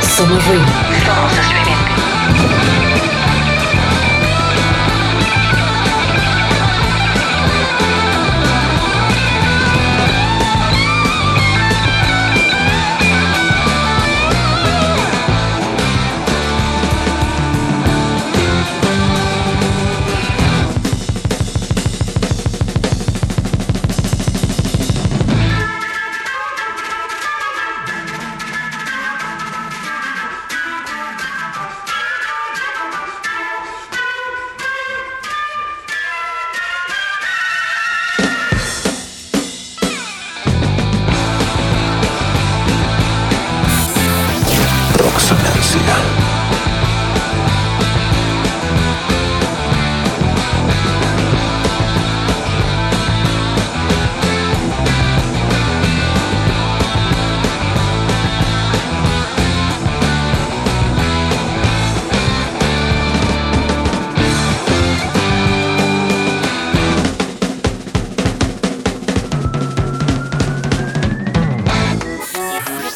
L: Somos ruido.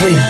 L: Somos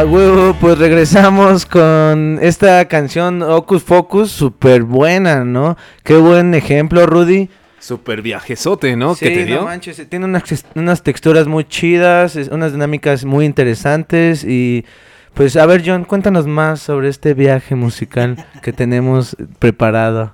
B: A huevo, pues regresamos con esta canción Ocus Focus, súper buena, ¿no? Qué buen ejemplo, Rudy.
A: Super viajezote, ¿no?
B: Sí,
A: que te
B: no
A: dio.
B: manches, tiene unas, unas texturas muy chidas, unas dinámicas muy interesantes y pues a ver John, cuéntanos más sobre este viaje musical que tenemos preparado.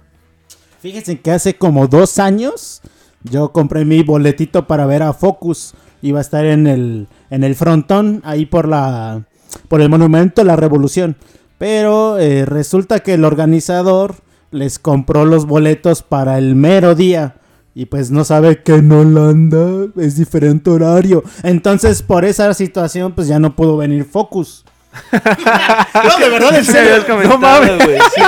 H: Fíjense que hace como dos años yo compré mi boletito para ver a Focus. Iba a estar en el, en el frontón, ahí por la por el monumento a la revolución. Pero eh, resulta que el organizador les compró los boletos para el mero día. Y pues no sabe que en Holanda es diferente horario. Entonces por esa situación pues ya no pudo venir Focus. No, de verdad, en serio. No mames.
B: güey, sí.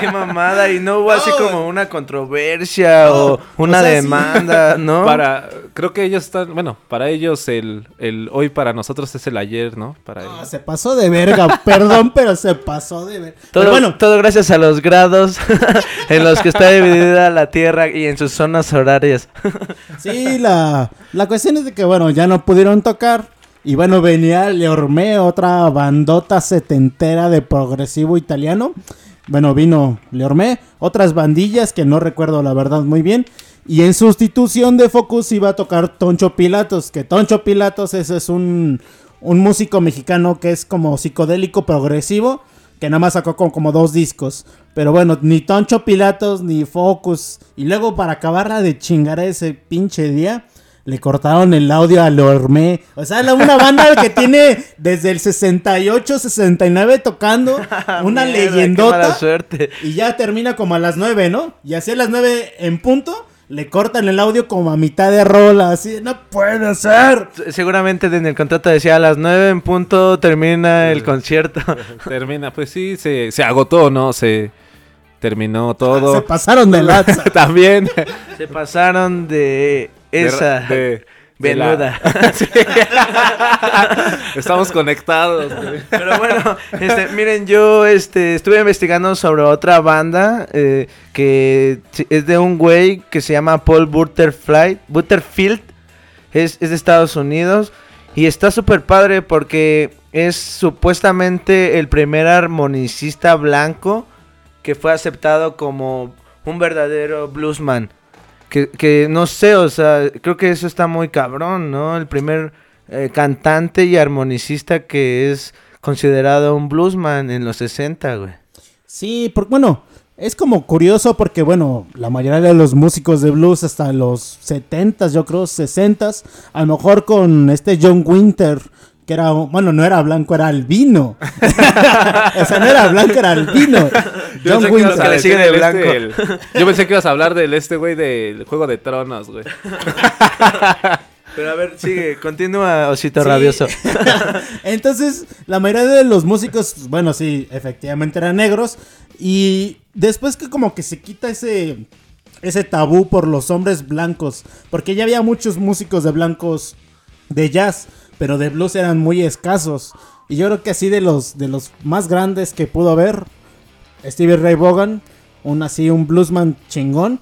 B: Qué mamada. Y no hubo así
N: No.
B: como una controversia o una
N: o sea, sí.
B: demanda, ¿no?
A: Para, creo que ellos están, bueno, para ellos el, el hoy para nosotros es el ayer, ¿no? Para ellos.
H: se pasó de verga, [laughs] perdón, pero se pasó de verga.
B: Todo,
H: Pero bueno,
B: todo gracias a los grados [laughs] en los que está dividida la Tierra y en sus zonas horarias.
H: sí, la, la cuestión es de que, bueno, ya no pudieron tocar. Y bueno, venía Leormé, otra bandota setentera de progresivo italiano. Bueno, vino Leormé, otras bandillas que no recuerdo la verdad muy bien. Y en sustitución de Focus iba a tocar Toncho Pilatos, que Toncho Pilatos ese es un, un músico mexicano que es como psicodélico progresivo, que nada más sacó como, como dos discos. Pero bueno, ni Toncho Pilatos ni Focus. Y luego para acabarla de chingar ese pinche día, le cortaron el audio a Lormé. O sea, una banda que [laughs] tiene desde el 68, 69 tocando, [laughs] una
B: Mierda, qué
H: leyendota.
B: mala suerte.
H: Y ya termina como a las 9, ¿no? Y así a las 9 en punto, le cortan el audio como a mitad de rola. Así, no puede ser.
B: Seguramente en el contrato decía a las 9 en punto termina el concierto. [laughs]
A: Termina, pues sí, se, se agotó, ¿no? Se terminó todo.
H: Se pasaron de lanza.
A: También.
B: Se pasaron De- esa
A: de-
B: venuda. [laughs] [laughs]
A: Estamos conectados. güey.
B: Pero bueno, este, miren, yo este, estuve investigando sobre otra banda eh, que es de un güey que se llama Paul Butterfly, Butterfield. Es, es de Estados Unidos. Y está súper padre porque es supuestamente el primer armonicista blanco que fue aceptado como un verdadero bluesman. Que, que no sé, o sea, creo que eso está muy cabrón, ¿no? El primer eh, cantante y armonicista que es considerado un bluesman en los 60, güey.
H: Sí, porque bueno, es como curioso porque bueno, la mayoría de los músicos de blues hasta los 70s, yo creo, 60s, a lo mejor con este John Winter, que era, bueno, no era blanco, era albino. [laughs] o sea, no era blanco, era albino.
A: Yo
H: John
A: que
B: de
A: el
B: blanco.
A: este, el- [laughs] yo pensé que ibas a hablar del este güey del Juego de Tronos, güey. [laughs]
B: Pero a ver, sigue, continúa, Osito
H: Sí.
B: Rabioso.
H: Entonces, la mayoría de los músicos, bueno, sí, efectivamente eran negros. Y después que como que se quita ese, ese tabú por los hombres blancos. Porque ya había muchos músicos de blancos de jazz, pero de blues eran muy escasos. Y yo creo que así de los, de los más grandes que pudo haber, Stevie Ray Vaughan, un así, un bluesman chingón.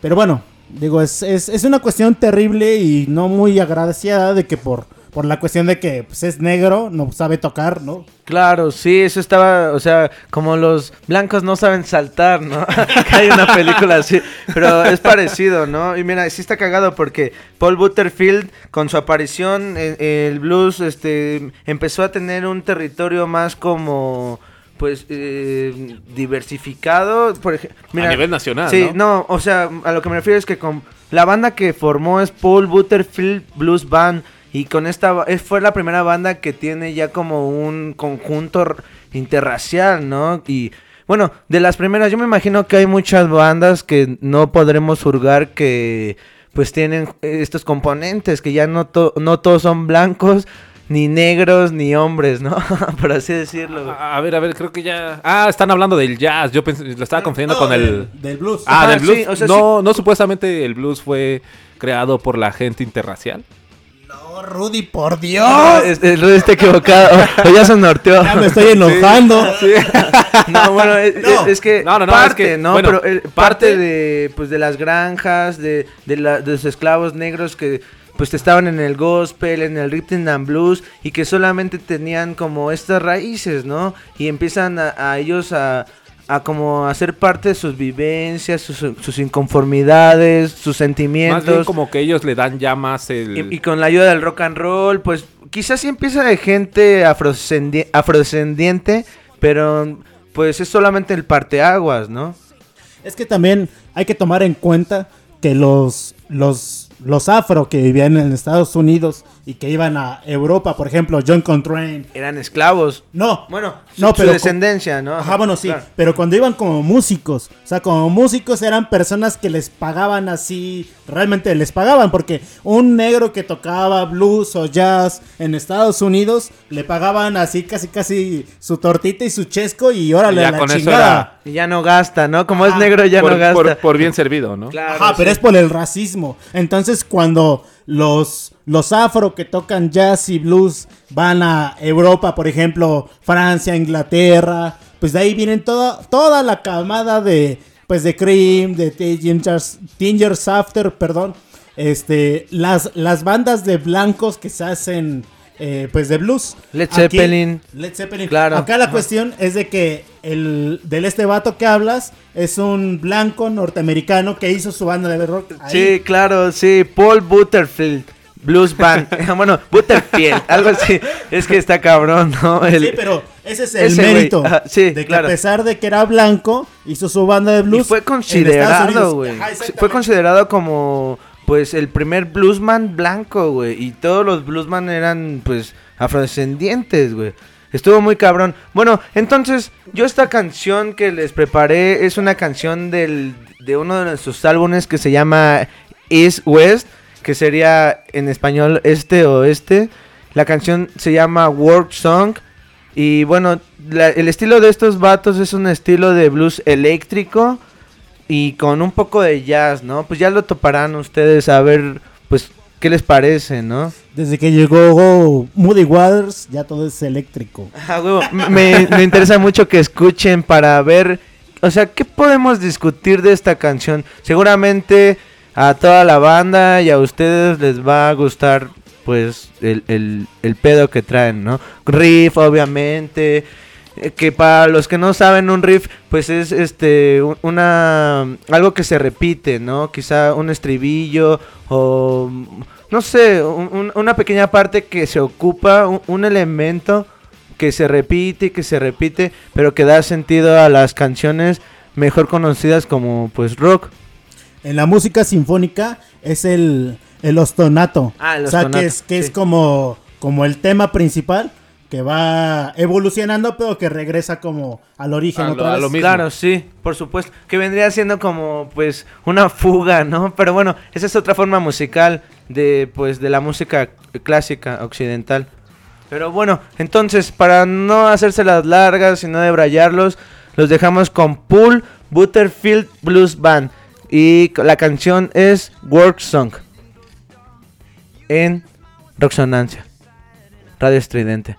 H: Pero bueno, digo, es, es, es una cuestión terrible y no muy agradecida de que por, por la cuestión de que pues, es negro, no sabe tocar, ¿no?
B: Claro, sí, eso estaba, o sea, como los blancos no saben saltar, ¿no? [laughs] Hay una película así, pero es parecido, ¿no? Y mira, sí está cagado porque Paul Butterfield, con su aparición, en- el blues, este, empezó a tener un territorio más como, pues, eh, diversificado, por ej- mira,
A: a nivel nacional,
B: Sí,
A: ¿no?
B: no, o sea, a lo que me refiero es que con la banda que formó es Paul Butterfield Blues Band y con esta fue la primera banda que tiene ya como un conjunto interracial, ¿no? Y bueno, de las primeras yo me imagino que hay muchas bandas que no podremos juzgar que pues tienen estos componentes que ya no to- no todos son blancos ni negros ni hombres, ¿no? [laughs] Por así decirlo.
A: A a ver, a ver, creo que ya. Ah, están hablando del jazz. Yo pensé, lo estaba confundiendo con el.
H: Del blues.
A: Ah, del blues.
B: sí, o sea,
A: no, no, supuestamente el blues fue creado por la gente interracial.
H: Rudy, por Dios.
B: No, este, Rudy está equivocado. O [laughs] ya se norteó.
H: Ya me estoy enojando. [laughs]
B: No, bueno, es,
H: No.
B: es que
A: No, no, no,
B: parte,
A: es que,
B: ¿no?
A: bueno,
B: Pero eh, parte,
A: parte-
B: de, pues, de las granjas, de, de, la- de los esclavos negros que pues estaban en el gospel, en el rhythm and blues y que solamente tenían como estas raíces, ¿no? Y empiezan a, a ellos a, a como hacer parte de sus vivencias, sus, sus inconformidades, sus
A: Más bien
B: sentimientos.
A: como que ellos le dan ya más el.
B: Y, y con la ayuda del rock and roll, pues quizás sí empieza de gente afrodescendi- afrodescendiente, pero pues es solamente el parteaguas, ¿no?
H: Es que también hay que tomar en cuenta que los, los, los afro que vivían en Estados Unidos y que iban a Europa, por ejemplo, John Coltrane.
B: Eran esclavos.
H: No,
B: Bueno, su,
H: No,
B: su
H: pero
B: descendencia, ¿no?
H: Ajá, bueno, sí,
B: Claro.
H: pero cuando iban como músicos, o sea, como músicos eran personas que les pagaban así, realmente les pagaban, porque un negro que tocaba blues o jazz en Estados Unidos, le pagaban así casi casi su tortita y su chesco y órale
A: Ya
H: a la
A: con eso
H: chingada.
B: Y ya no gasta, ¿no? Como es negro ya
A: por,
B: no gasta.
A: por- por bien servido, ¿no?
B: Claro,
H: Ajá, pero es por el racismo. Entonces, cuando los, los afro que tocan jazz y blues van a Europa, por ejemplo, Francia, Inglaterra, pues de ahí vienen toda, toda la camada de, pues de Cream, de Tingers, After, perdón, este, las, las bandas de blancos que se hacen, eh, pues de blues.
B: Led
H: Aquí-
B: Zeppelin.
H: Led Zeppelin.
B: Claro.
H: Acá la
B: Ajá.
H: cuestión es de que el del este vato que hablas es un blanco norteamericano que hizo su banda de rock. ahí.
B: Sí, claro, sí. Paul Butterfield. Blues Band. [laughs] [laughs] bueno, Butterfield, algo así. Es que está cabrón, ¿no? El-
H: Sí, pero ese es el
B: ese
H: mérito.
B: ajá, sí,
H: de que
B: claro.
H: a pesar de que era blanco, hizo su banda de blues.
B: Y fue considerado, güey. Fue considerado como, pues, el primer bluesman blanco, güey. Y todos los bluesman eran, pues, afrodescendientes, güey. Estuvo muy cabrón. Bueno, entonces, yo esta canción que les preparé es una canción del, de uno de nuestros álbumes que se llama East West, que sería en español este oeste. La canción se llama Work Song. Y bueno, la- el estilo de estos vatos es un estilo de blues eléctrico y con un poco de jazz, ¿no? Pues ya lo toparán ustedes a ver, pues, qué les parece, ¿no?
H: Desde que llegó Moody Waters, ya todo es eléctrico.
B: Ah, huevo, me, me interesa mucho que escuchen para ver, o sea, ¿qué podemos discutir de esta canción? Seguramente a toda la banda y a ustedes les va a gustar, pues, el, el, el pedo que traen, ¿no? Riff, obviamente. eh, Que para los que no saben un riff, pues es este una algo que se repite, ¿no? Quizá un estribillo o no sé, un- un- una pequeña parte que se ocupa, un, un elemento que se repite y que se repite, pero que da sentido a las canciones mejor conocidas como pues rock.
H: En la música sinfónica es el, el ostonato.
B: Ah, el
H: o sea,
B: ostonato,
H: que es, que es como, como el tema principal que va evolucionando, pero que regresa como al origen
A: A
H: otra
A: lo- a
H: vez.
A: lo mismo.
B: Claro, sí, por supuesto. Que vendría siendo como pues una [laughs] fuga, ¿no? Pero bueno, esa es otra forma musical de pues de la música clásica occidental. Pero bueno, entonces para no hacerse las largas y no debrayarlos, los dejamos con Pool Butterfield Blues Band y la canción es Work Song en Roxonancia, Radio Estridente.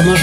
K: Somos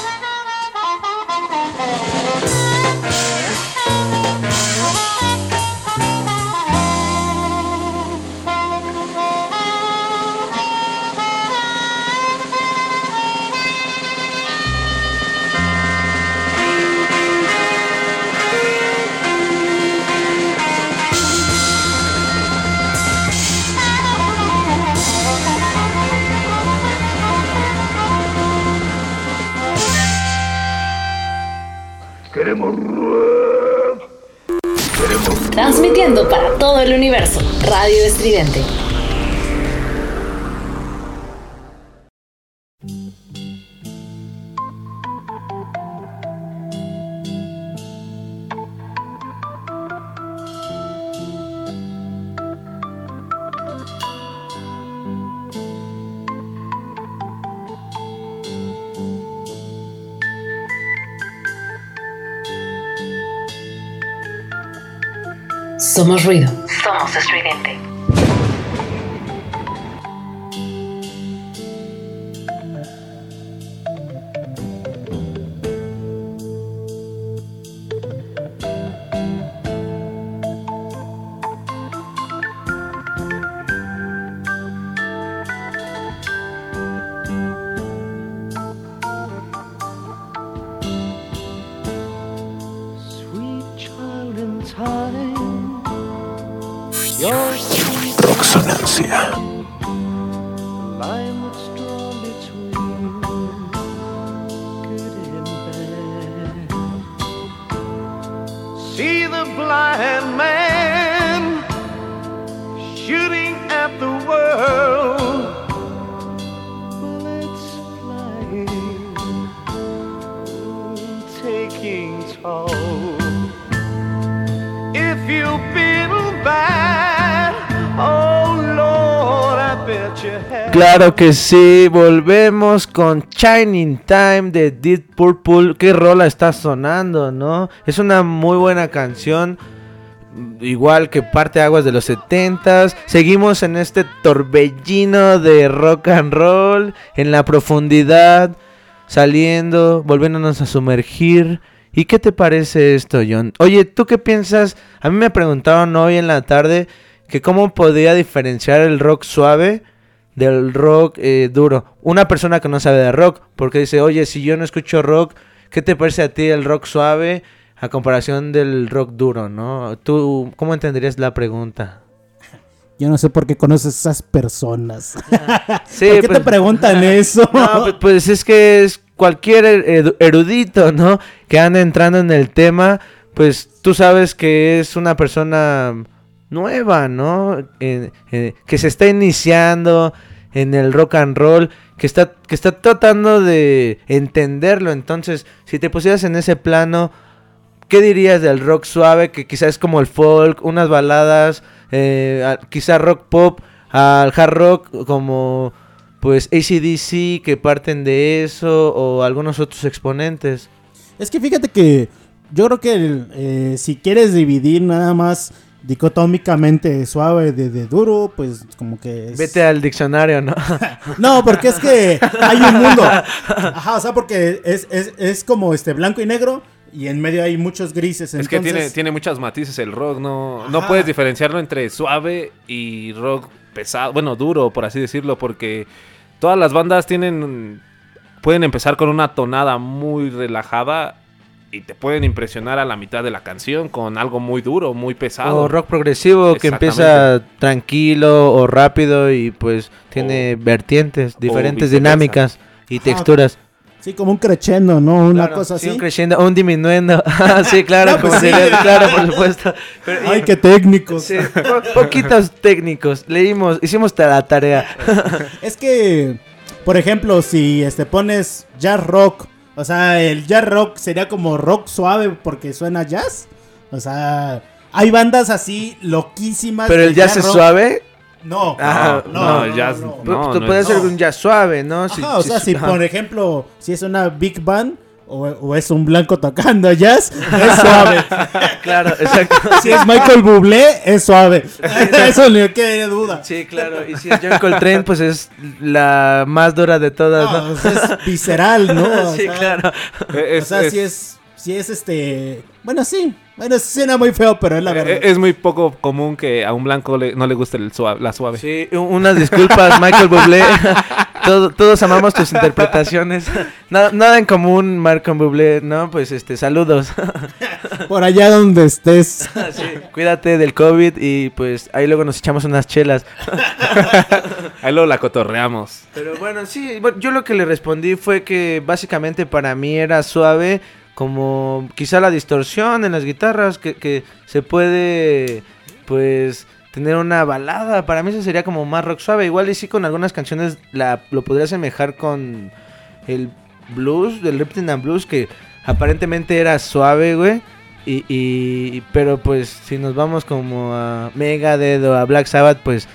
J: Radio Estridente.
K: Somos ruido.
O: Somos estridente.
B: Que sí, volvemos con Shining Time de Deep Purple. Qué rola está sonando, ¿no? Es una muy buena canción. Igual que parte aguas de los 70s. Seguimos en este torbellino de rock and roll. En la profundidad. Saliendo, volviéndonos a sumergir. ¿Y qué te parece esto, John? Oye, ¿tú qué piensas? A mí me preguntaron hoy en la tarde que cómo podía diferenciar el rock suave del rock eh, duro. Una persona que no sabe de rock, porque dice, oye, si yo no escucho rock, ¿qué te parece a ti el rock suave a comparación del rock duro, no? ¿Tú cómo entenderías la pregunta?
H: Yo no sé por qué conoces esas personas. [laughs]
B: Sí,
H: ¿Por qué
B: pues-
H: te preguntan [laughs] eso?
B: No, pues- pues es que es cualquier er- erudito, ¿no? Que anda entrando en el tema, pues tú sabes que es una persona nueva, ¿no? Que se está iniciando en el rock and roll, que está, que está tratando de entenderlo. Entonces, si te pusieras en ese plano, ¿qué dirías del rock suave? Que quizás es como el folk, unas baladas, eh, a- quizá rock pop, al hard rock como pues ACDC que parten de eso o algunos otros exponentes.
H: Es que fíjate que yo creo que eh, si quieres dividir nada más dicotómicamente suave de, de duro, pues como que es...
B: Vete al diccionario, ¿no? [laughs]
H: No, porque es que hay un mundo. Ajá, o sea, porque es, es, es como este blanco y negro y en medio hay muchos grises.
A: Es que tiene,
H: entonces-
A: tiene muchos matices el rock, no, no puedes diferenciarlo entre suave y rock pesado, bueno, duro, por así decirlo, porque todas las bandas tienen, pueden empezar con una tonada muy relajada y te pueden impresionar a la mitad de la canción con algo muy duro, muy pesado.
B: O rock progresivo que empieza tranquilo o rápido y pues tiene vertientes, diferentes dinámicas y
H: Ajá.
B: texturas.
H: Sí, como un crescendo, ¿no? Una
B: Claro,
H: cosa
B: sí,
H: así.
B: un crescendo, un diminuendo. sí, claro,
H: No, pues sí.
B: claro, por supuesto. Pero-
H: Ay, qué técnicos.
B: Sí, po- poquitos [laughs] técnicos. Leímos, hicimos la tarea.
H: Es que, por ejemplo, si este pones jazz rock, o sea, el jazz rock sería como rock suave porque suena jazz. O sea, hay bandas así loquísimas.
B: Pero el jazz es suave.
H: No,
B: Ah,
H: no,
A: no,
H: no,
A: el jazz
H: no.
A: no,
B: Tú
A: no
B: puede ser
H: no.
B: un jazz suave, ¿no?
H: Ajá, o sea, si por ejemplo, si es una big band o, o es un blanco tocando jazz, es suave. [laughs]
B: Claro, exacto.
H: Si es Michael Bublé, es suave. Eso ni quede duda.
B: Sí, claro. Y si es John Coltrane, pues es la más dura de todas,
H: No,
B: ¿no?
H: o sea, es visceral, ¿no? [laughs] O
B: sí,
H: sea,
B: claro.
H: O sea, si es, si es este... Bueno, sí. Bueno, suena muy feo, pero es la verdad.
A: Eh, Es muy poco común que a un blanco le- no le guste el suave, la suave.
B: Sí, unas disculpas, Michael Bublé. [laughs] Todo- todos amamos tus interpretaciones. [laughs] Nada, nada en común, Michael Bublé, ¿no? Pues, este, saludos. [laughs]
H: Por allá donde estés.
B: Sí, cuídate del COVID y, pues, ahí luego nos echamos unas chelas.
A: Ahí luego la cotorreamos.
B: Pero bueno, sí, yo lo que le respondí fue que básicamente para mí era suave como quizá la distorsión en las guitarras, que, que se puede pues tener una balada, para mí eso sería como más rock suave, igual y sí con algunas canciones la, lo podría asemejar con el blues, del Ripton and Blues, que aparentemente era suave, güey. Y, y- pero pues si nos vamos como a Megadeth o a Black Sabbath, pues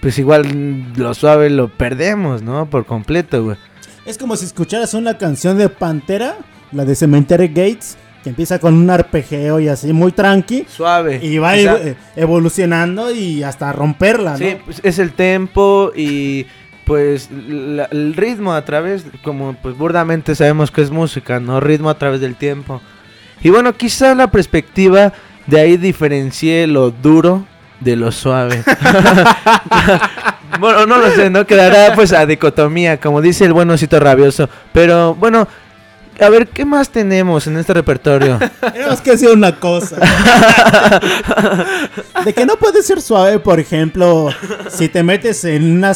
B: pues igual lo suave lo perdemos, ¿no? Por completo, güey.
H: Es como si escucharas una canción de Pantera, la de Cemetery Gates, que empieza con un arpegio y así muy tranqui.
B: Suave.
H: Y va
B: O sea,
H: ev- evolucionando y hasta romperla, ¿no?
B: Sí, pues es el tempo y pues la- el ritmo a través, como pues burdamente sabemos que es música, ¿no? Ritmo a través del tiempo. Y bueno, quizá la perspectiva de ahí diferencie lo duro de lo suave. [laughs] bueno, no lo sé, ¿no? Quedará pues a dicotomía, como dice el buen osito rabioso. Pero bueno, a ver, ¿qué más tenemos en este repertorio? [laughs]
H: Tenemos que decir una cosa. de que no puede ser suave, por ejemplo, si te metes en una,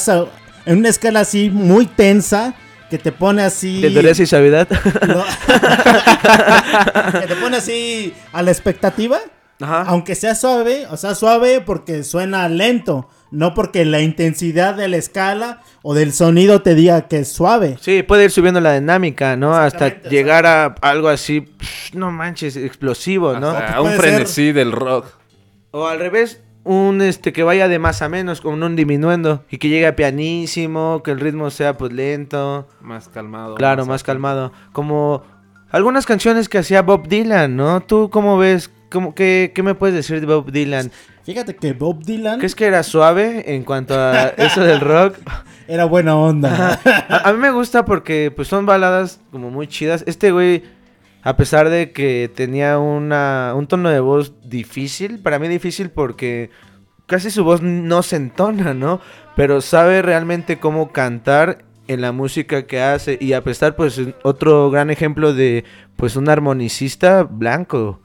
H: en una escala así muy tensa, que te pone así...
B: ¿De dureza y suavidad?
H: No. [laughs] que te pone así a la expectativa. Aunque sea suave, o sea, suave porque suena lento, no porque la intensidad de la escala o del sonido te diga que es suave.
B: Sí, puede ir subiendo la dinámica, ¿no? Hasta llegar a algo así, psh, no manches, explosivo, ¿no?
A: Hasta un frenesí del rock.
B: O al revés, un este que vaya de más a menos, con un diminuendo y que llegue a pianísimo, que el ritmo sea pues lento.
A: Más calmado.
B: Claro, más calmado. Como algunas canciones que hacía Bob Dylan, ¿no? ¿Tú cómo ves? ¿Cómo, qué, ¿Qué me puedes decir de Bob Dylan?
H: Fíjate que Bob Dylan
B: ¿Crees que era suave en cuanto a eso del rock? [laughs]
H: era buena onda.
B: A, a mí me gusta porque pues son baladas como muy chidas. Este güey, a pesar de que tenía una, un tono de voz difícil, para mí difícil porque casi su voz no se entona, ¿no? Pero sabe realmente cómo cantar en la música que hace. Y a pesar, pues, es otro gran ejemplo de, pues, un armonicista blanco.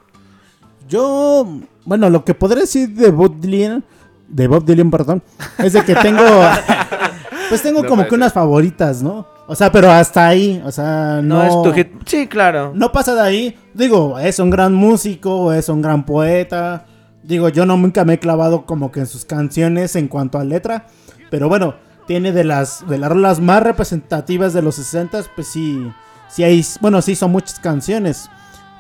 H: Yo, bueno, lo que podré decir de Bob Dylan, de Bob Dylan, perdón, es de que tengo, [laughs] pues tengo
B: No
H: como que unas favoritas, ¿no? O sea, pero hasta ahí, o sea, no,
B: No, es tu hit. Sí, claro.
H: No pasa de ahí. Digo, es un gran músico, es un gran poeta. Digo, yo no nunca me he clavado como que en sus canciones en cuanto a letra, pero bueno, tiene de las de las rolas más representativas de los 60 pues sí, sí hay, bueno, sí son muchas canciones.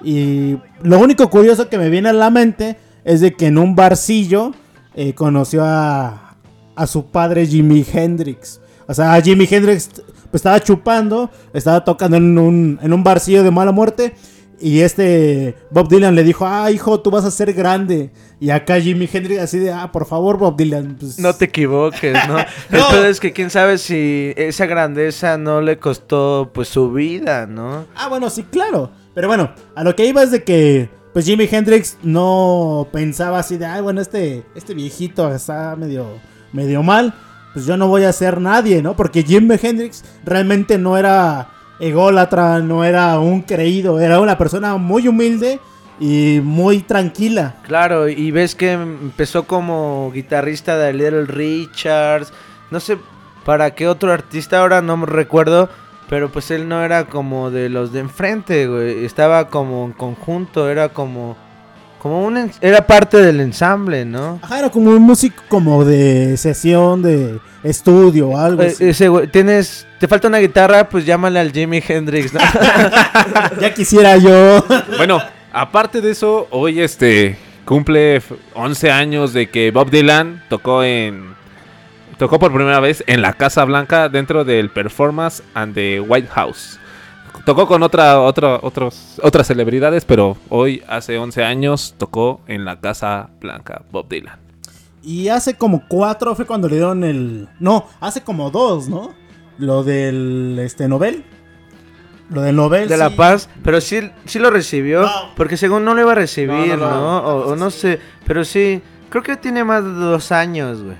H: Y lo único curioso que me viene a la mente es de que en un barcillo eh, conoció a, a su padre Jimi Hendrix. O sea, Jimi Hendrix pues, estaba chupando, estaba tocando en un, en un barcillo de mala muerte. Y este Bob Dylan le dijo, ah, hijo, tú vas a ser grande. Y acá Jimi Hendrix así de, ah, por favor, Bob Dylan. pues,
B: No te equivoques, ¿no? [laughs]
H: No.
B: es que quién sabe si esa grandeza no le costó pues su vida, ¿no?
H: Ah, bueno, sí, claro. Pero bueno, a lo que iba es de que, pues Jimi Hendrix no pensaba así de, ay, bueno, este, este viejito está medio, medio mal. Pues yo no voy a ser nadie, ¿no? Porque Jimi Hendrix realmente no era ególatra, no era un creído, era una persona muy humilde y muy tranquila.
B: Claro, y ves que empezó como guitarrista de Little Richards, no sé para qué otro artista ahora no me recuerdo, pero pues él no era como de los de enfrente, güey, estaba como en conjunto, era como como un era parte del ensamble, ¿no?
H: Ajá, era como un músico como de sesión, de estudio o algo
B: Eh,
H: así.
B: Ese güey, tienes te falta una guitarra, pues llámale al Jimi Hendrix, ¿no? [laughs]
H: ya quisiera yo.
A: Bueno, aparte de eso, hoy este cumple f- 11 años de que Bob Dylan tocó en tocó por primera vez en la Casa Blanca dentro del Performance and the White House. tocó con otra, otra, otros, otras celebridades, pero hoy, hace 11 años, tocó en la Casa Blanca Bob Dylan.
H: Y hace como cuatro fue cuando le dieron el. No, hace como dos, ¿no? Lo del este Nobel. Lo del Nobel.
B: de La. Paz, pero sí, sí lo recibió, porque según no lo iba a recibir,
H: No,
B: ¿no?
H: no, no.
B: O, o no sé, pero sí, creo que tiene más de dos años, güey.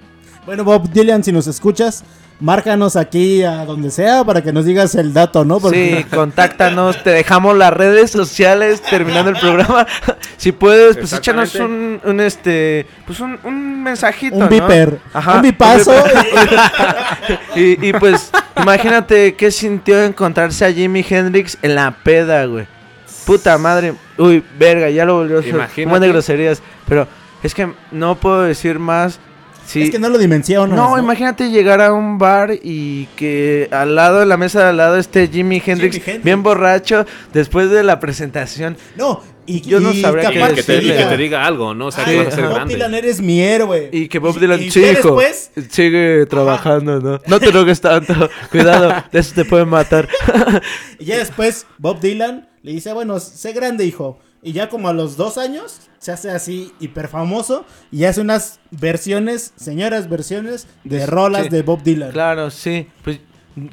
H: Bueno, Bob Dylan, si nos escuchas, márcanos aquí a donde sea para que nos digas el dato, ¿no?
B: Sí, [laughs] contáctanos, te dejamos las redes sociales terminando el programa. [laughs] si puedes, pues échanos un, un, este, pues un, un mensajito,
H: Un
B: ¿no?
H: viper, un bipazo. [laughs]
B: y, y pues, imagínate qué sintió encontrarse a Jimi Hendrix en la peda, güey. Puta madre. Uy, verga, ya lo volvió a hacer. Un de groserías. Pero es que no puedo decir más. Sí.
H: Es que no lo dimensiono.
B: No, imagínate llegar a un bar y que al lado de la mesa de al lado esté Jimi Hendrix,
H: Hendrix.
B: bien borracho después de la presentación.
H: No, y
B: yo no
H: y
B: sabría
H: capaz
B: qué
A: Que te, que te diga algo, ¿no? O sea,
H: Ay,
A: que vas a ser
H: Bob
A: grande.
H: Dylan eres mi héroe.
B: Y que Bob Dylan,
H: y después-
B: sigue trabajando, ¿no? No te drogues tanto, [laughs] cuidado, de eso te pueden matar.
H: Y ya después Bob Dylan le dice, bueno, sé grande, hijo. Y ya como a los dos años se hace así hiper famoso y hace unas versiones, señoras versiones de rolas
B: Sí.
H: de Bob Dylan.
B: Claro, sí, pues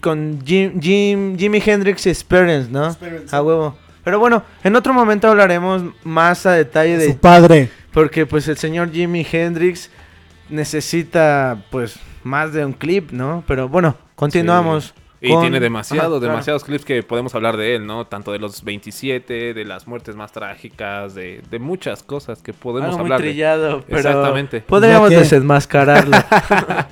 B: con Jim, Jim, Jimi Hendrix Experience, ¿no?
H: Experience,
B: A huevo. Pero bueno, en otro momento hablaremos más a detalle de...
H: Su padre.
B: Porque pues el señor Jimi Hendrix necesita pues más de un clip, ¿no? Pero bueno, continuamos.
A: Y
B: con-
A: tiene demasiado,
B: Ajá, claro.
A: demasiados clips que podemos hablar de él, ¿no? Tanto de los 27, de las muertes más trágicas, de, de muchas cosas que podemos
B: Algo muy
A: hablar. de-
B: trillado, pero
A: Exactamente.
B: podríamos desenmascararlo. [laughs]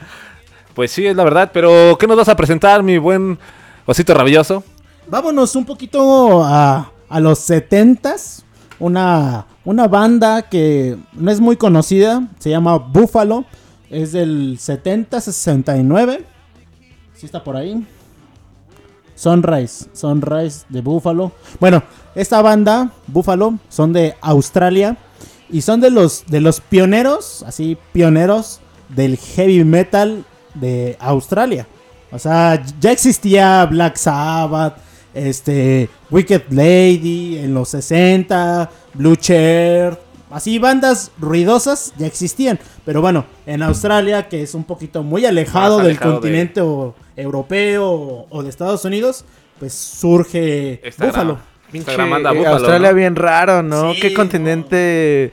A: Pues sí, es la verdad, pero ¿qué nos vas a presentar, mi buen osito rabioso?
H: Vámonos un poquito a, a los setentas. Una, una banda que no es muy conocida, se llama Buffalo. Es del 70-69. Sí está por ahí. Sunrise, Sunrise de Buffalo. Bueno, esta banda, Buffalo, son de Australia. Y son de los, de los pioneros, así pioneros del heavy metal de Australia. O sea, ya existía Black Sabbath, este, Wicked Lady en los 60, Blue Chair, así bandas ruidosas ya existían. Pero bueno, en Australia, que es un poquito muy alejado, del
A: de-
H: continente o- europeo o, o de Estados Unidos, pues surge
A: Esta
H: Búfalo.
B: Australia
A: ¿no?
B: bien raro, ¿no?
H: Sí,
B: ¿Qué
H: no.
B: continente?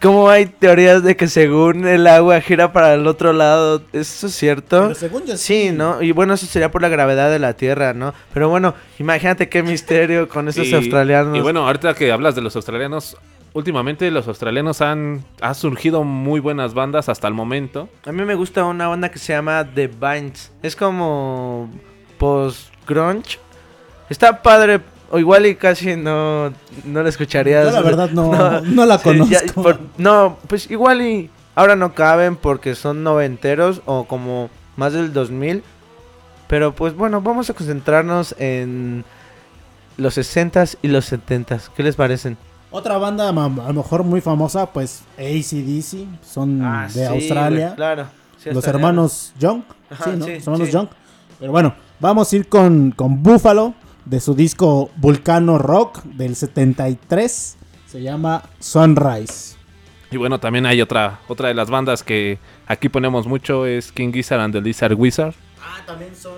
B: ¿Cómo hay teorías de que según el agua gira para el otro lado? ¿Eso es cierto?
H: Pero según yo
B: Sí, ¿no? Y bueno, eso sería por la gravedad de la Tierra, ¿no? Pero bueno, imagínate qué misterio con esos
A: Y-
B: australianos.
A: Y bueno, ahorita que hablas de los australianos, últimamente los australianos han, ha surgido muy buenas bandas hasta el momento.
B: A mí me gusta una banda que se llama The Vines. Es como post-grunge. Está padre. O igual y casi no, no la escucharías.
H: Yo la verdad no- [laughs] no la conozco.
B: por- no, pues igual y ahora no caben porque son noventeros o como más del 2000. Pero pues bueno, vamos a concentrarnos en los 60s y los 70s. ¿Qué les parecen?
H: Otra banda a lo mejor muy famosa, pues ACDC, son
B: Ah,
H: de
B: sí,
H: Australia.
B: claro. Sí,
H: los hermanos Young.
B: Ajá,
H: sí, ¿no?
B: sí,
H: Los hermanos
B: sí.
H: Young. Pero bueno, vamos a ir con, con Buffalo, de su disco Vulcano Rock del 73. Se llama Sunrise.
A: Y bueno, también hay otra, otra de las bandas que aquí ponemos mucho, es King Gizzard and the Lizard Wizard.
H: Ah, también son,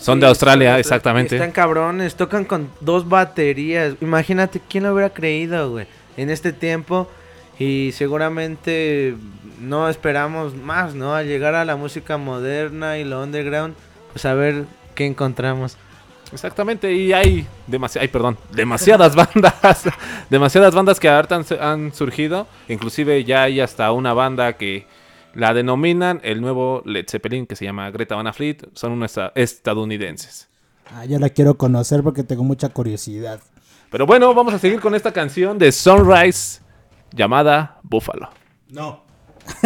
H: son de
A: Australia, exactamente.
B: Están cabrones, tocan con dos baterías. Imagínate quién lo hubiera creído, güey, en este tiempo. Y seguramente no esperamos más, ¿no? Al llegar a la música moderna y lo underground, pues a ver qué encontramos.
A: Exactamente, y hay, demasi perdón, demasiadas [laughs] bandas, demasiadas bandas que ahorita han, han surgido, inclusive ya hay hasta una banda que la denominan el nuevo Led Zeppelin que se llama Greta Van Fleet, son unos esta- estadounidenses.
H: Ah, yo la quiero conocer porque tengo mucha curiosidad.
A: Pero bueno, vamos a seguir con esta canción de Sunrise llamada Buffalo.
H: No. [laughs]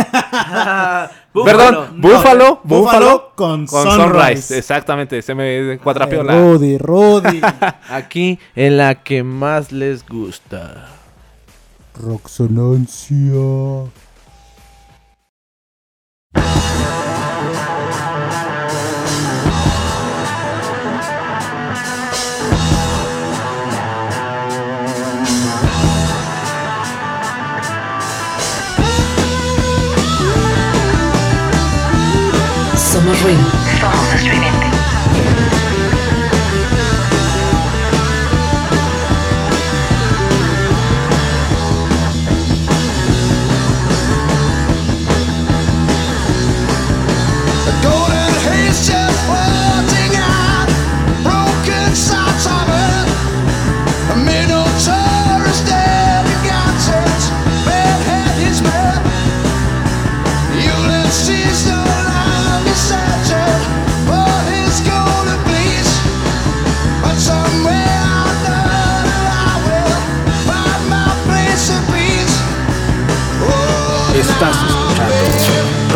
A: Perdón,
H: no,
A: Búfalo,
H: Búfalo
A: Búfalo
H: con
A: Sunrise.
H: Sunrise.
A: Exactamente, se me cuatrapeó la...
H: Rudy, Rudy. [laughs]
B: Aquí en la que más les gusta.
H: Roxonancia.
J: free.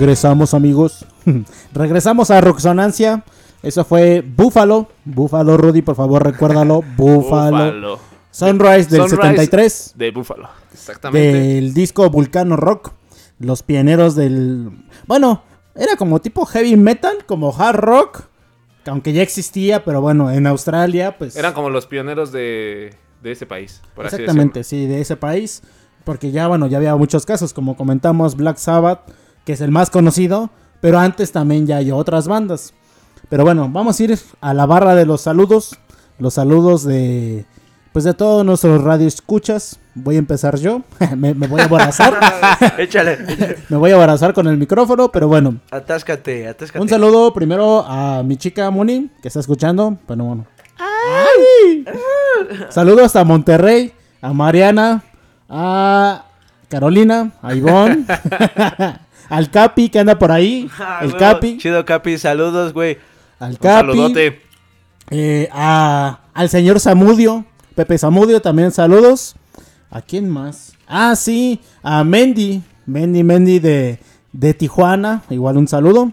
H: Regresamos, amigos. [laughs] Regresamos a Roxonancia. Eso fue Búfalo. Búfalo, Rudy, por favor, recuérdalo. [laughs] Búfalo. Sunrise del
A: Sunrise
H: 73.
A: De Búfalo. Exactamente.
H: Del disco Vulcano Rock. Los pioneros del. Bueno, era como tipo heavy metal, como hard rock. que Aunque ya existía, pero bueno, en Australia, pues.
A: Eran como los pioneros de, de ese país, por así
H: Exactamente, sí, de ese país. Porque ya, bueno, ya había muchos casos, como comentamos, Black Sabbath, que es el más conocido, pero antes también ya hay otras bandas. Pero bueno, vamos a ir a la barra de los saludos, los saludos de, pues de todos nuestros radioescuchas. Voy a empezar yo, [laughs] me, me voy a aborazar, [laughs]
B: Échale. [laughs]
H: me voy a aborazar con el micrófono, pero bueno.
B: Atáscate, atáscate.
H: Un saludo primero a mi chica Moni, que está escuchando. Bueno, bueno. ¡Ay! Saludo hasta Monterrey, a Mariana, a Carolina, a Ivonne, al Capi que anda por ahí, [laughs]
B: Ah,
H: el. Capi,
B: Chido, Capi. Saludos, güey.
H: al
A: Un
H: Capi,
A: saludote.
H: eh, a, al señor Zamudio, Pepe Zamudio también saludos. ¿A quién más? Ah, sí, a Mendy, Mendy, Mendy de, de Tijuana, igual un saludo.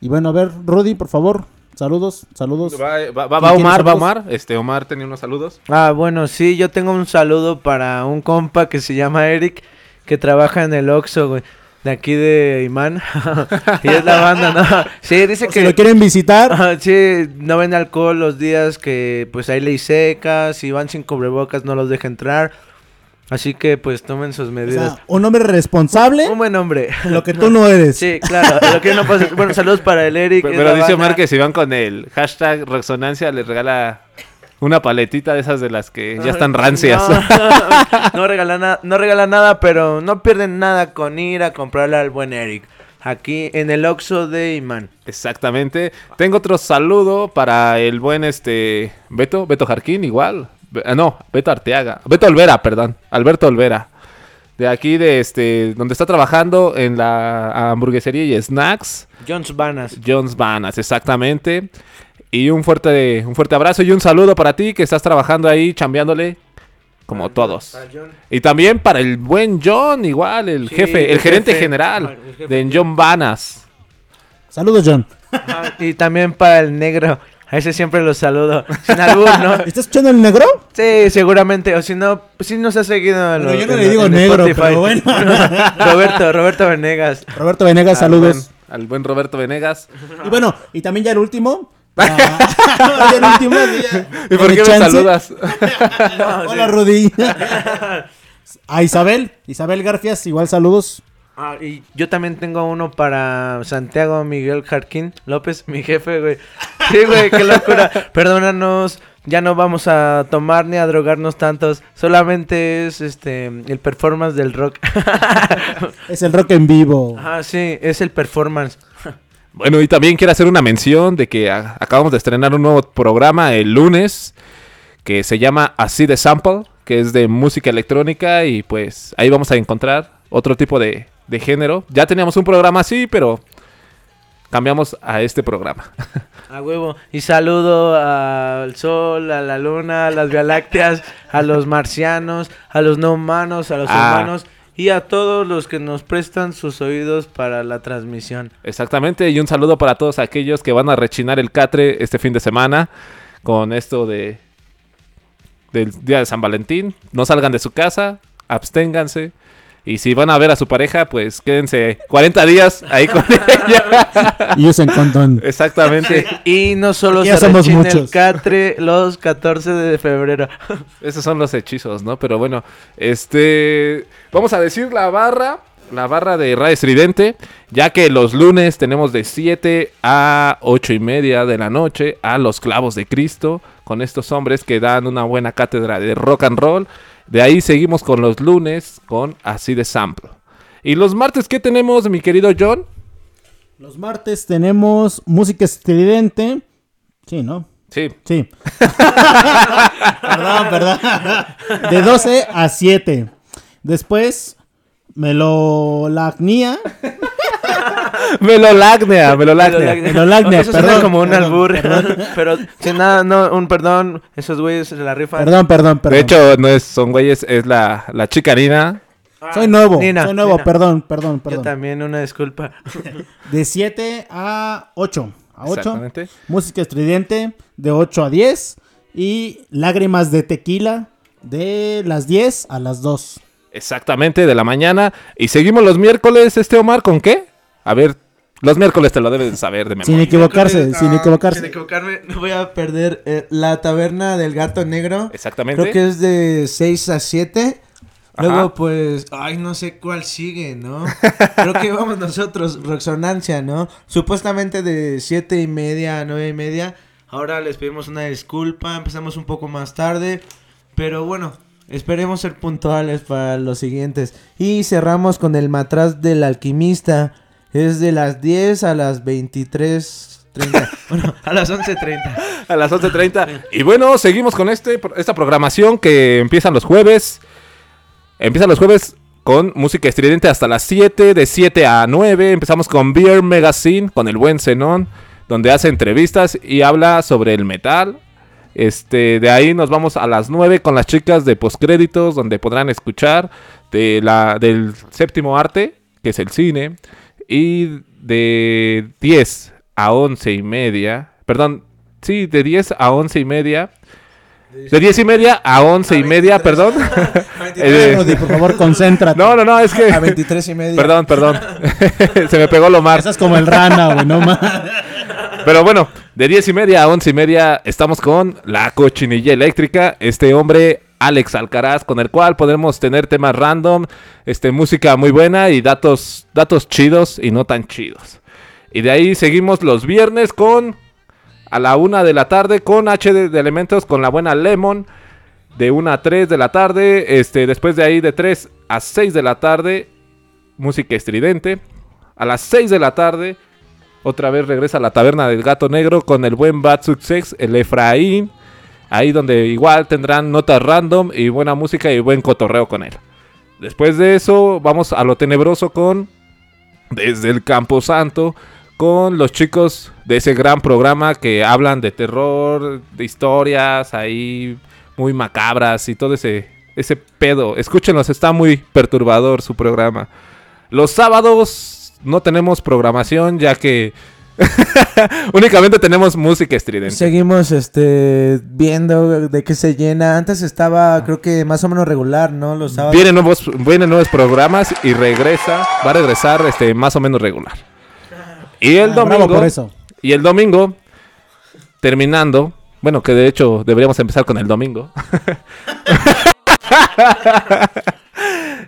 H: Y bueno, a ver, Rudy, por favor, saludos, saludos.
A: Va, va- va-
H: ¿Quién
A: va
H: quiere
A: Omar, va? Omar. Este, Omar tenía unos saludos.
B: Ah, bueno, sí, yo tengo un saludo para un compa que se llama Eric, que trabaja en el Oxxo, güey. De aquí de Imán. [laughs] y es la banda, ¿no? [laughs] Sí, dice que...
H: Si lo quieren visitar,
B: sí, no vende alcohol los días que pues hay ley seca, si van sin cubrebocas no los deja entrar. Así que pues tomen sus
H: o
B: medidas.
H: sea, un hombre responsable,
B: Un buen hombre.
H: lo que tú no eres.
B: Sí, claro. Lo que no pasa- Bueno, saludos para el Eric.
A: Pero, pero dice. Omar que si van con el hashtag Resonancia, les regala una paletita de esas de las que ya están rancias. [laughs]
B: No, no [laughs] regala nada, no regala nada, pero no pierden nada con ir a comprarle al buen Eric. Aquí en el Oxxo de Imán.
A: Exactamente. Tengo otro saludo para el buen este Beto, Beto Jarquín, igual. Be- ah, no, Beto Arteaga. Beto Olvera, perdón. Alberto Olvera. De aquí de este, donde está trabajando en la hamburguesería y snacks.
B: Jones Vanas.
A: Jones Vanas, exactamente. Y un fuerte, un fuerte abrazo y un saludo para ti que estás trabajando ahí, chambeándole como todos. Y también para el buen John, igual, el
B: Sí,
A: jefe, el,
B: el
A: gerente
B: jefe.
A: general
B: el jefe.
A: de John Vanas.
H: Saludos, John.
B: Ajá, y también para el negro. A ese siempre lo saludo. Sin albur, ¿no? [laughs]
H: ¿Estás escuchando el negro?
B: Sí, seguramente. O si no, pues sí nos ha seguido. en lo-
H: yo no
B: en
H: le digo negro,
B: Spotify.
H: pero [laughs] bueno.
B: Roberto, Roberto Venegas.
H: Roberto Venegas,
A: Al
H: saludos.
A: buen- al buen Roberto Venegas.
H: Y bueno, y también ya el último. Ah, el [laughs] último. ya-
A: ¿Y por qué me
H: chance.
A: saludas? [laughs]
H: Hola, Rudy. A Isabel, Isabel Garfias, igual saludos.
B: Ah, y yo también tengo uno para Santiago Miguel Jarquín López, mi jefe, güey. Sí, güey, qué locura. Perdónanos, ya no vamos a tomar ni a drogarnos tantos. Solamente es este el performance del rock.
H: Es el rock en vivo.
B: Ah, sí, es el performance.
A: Bueno, y también quiero hacer una mención de que a- acabamos de estrenar un nuevo programa el lunes que se llama Así de Sample, que es de música electrónica y pues ahí vamos a encontrar otro tipo de, de género. Ya teníamos un programa así, pero cambiamos a este programa. [laughs]
B: A huevo. Y saludo al sol, a la luna, a las galaxias, a los marcianos, a los no humanos, a los
A: Ah.
B: humanos y a todos los que nos prestan sus oídos para la transmisión.
A: Exactamente, y un saludo para todos aquellos que van a rechinar el catre este fin de semana con esto de del día de San Valentín. No salgan de su casa, absténganse. Y si van a ver a su pareja, pues quédense 40 días ahí con [laughs] ella.
H: Y usen condón.
A: Exactamente.
B: Y no solo
H: ya
B: se
H: somos
B: el catre los 14 de febrero. [laughs]
A: Esos son los hechizos, ¿no? Pero bueno, este. Vamos a decir la barra. La barra de Radio Estridente. Ya que los lunes tenemos de 7 a 8 y media de la noche a los clavos de Cristo. Con estos hombres que dan una buena cátedra de rock and roll. De ahí seguimos con los lunes con Así de Sample. Y los martes, ¿qué tenemos, mi querido John?
H: Los martes tenemos música estridente. Sí, ¿no?
A: Sí.
H: Sí. [laughs] perdón, perdón. De 12 a 7. Después, melolacnia. [laughs]
A: Melolacnia, melolacnia.
H: Melolacnia,
B: Eso
H: perdón,
B: como un
H: perdón,
B: albur.
H: perdón. [laughs]
B: Pero, sin nada, no, un perdón. Esos güeyes se la rifan.
H: Perdón, perdón, perdón.
A: De hecho, no es, son güeyes, es la, la chica Nina.
H: soy nuevo.
B: Nina,
H: soy nuevo,
B: Nina.
H: perdón, perdón,
B: Yo
H: perdón.
B: también, una disculpa. [laughs]
H: De 7 a 8. A 8.
A: Exactamente.
H: Música estridente de 8 a 10. Y lágrimas de tequila de las 10 a las 2.
A: Exactamente, de la mañana. Y seguimos los miércoles, este Omar, ¿con qué? A ver, los miércoles te lo debes de saber de memoria.
H: Sin equivocarse, sin
N: ah,
H: equivocarse.
B: Sin equivocarme.
N: No voy a perder eh, la taberna del gato negro.
A: Exactamente.
N: Creo que es de 6 a 7.
A: Ajá.
N: Luego, pues, ay, no sé cuál sigue, ¿no? [laughs] Creo que vamos nosotros, Resonancia, ¿no? Supuestamente de siete y media a nueve y media. Ahora les pedimos una disculpa, empezamos un poco más tarde. Pero bueno, esperemos ser puntuales para los siguientes. Y cerramos con el matraz del alquimista. Es de las 10 a las 23.30. [laughs] bueno,
B: A las 11.30.
A: A las 11.30. Y bueno, seguimos con este, esta programación que empiezan los jueves. Empiezan los jueves con música estridente hasta las 7, de 7 a 9. Empezamos con Beer Magazine, con el buen Zenón, donde hace entrevistas y habla sobre el metal. Este, de ahí nos vamos a las 9 con las chicas de postcréditos, donde podrán escuchar de la, del séptimo arte, que es el cine. Y de 10 a 11 y media, perdón, sí, de 10 a 11 y media. De 10 y media a 11 y media, perdón. [laughs] [laughs] Eh,
H: Rudy, por favor, concéntrate. [laughs]
A: no, no, no, es que...
N: a 23 y media.
A: Perdón, perdón. Se me pegó lo más.
H: Estás como el rana, güey, no más.
A: Pero bueno, de 10 y media a 11 y media estamos con la cochinilla eléctrica. Este hombre, Alex Alcaraz, con el cual podremos tener temas random, este, música muy buena y datos, datos chidos y no tan chidos. Y de ahí seguimos los viernes con a la una de la tarde con HD de elementos con la buena Lemon. De 1 a 3 de la tarde. Este, después de ahí de 3 a 6 de la tarde. Música estridente. A las 6 de la tarde. Otra vez regresa a la taberna del gato negro con el buen Bad Success, el Efraín. Ahí donde igual tendrán notas random y buena música y buen cotorreo con él. Después de eso, vamos a lo tenebroso con Desde el Campo Santo. Con los chicos de ese gran programa que hablan de terror, de historias ahí muy macabras y todo ese, ese pedo. Escúchenlos, está muy perturbador su programa. Los sábados no tenemos programación ya que [laughs] únicamente tenemos música estridente.
N: Seguimos este viendo de qué se llena. Antes estaba, creo que más o menos regular, ¿no? Los sábados.
A: Vienen nuevos, vienen nuevos programas y regresa, va a regresar este más o menos regular. Y el
H: Ah,
A: domingo
H: bravo por eso.
A: y el domingo terminando, bueno, que de hecho deberíamos empezar con el domingo. [laughs]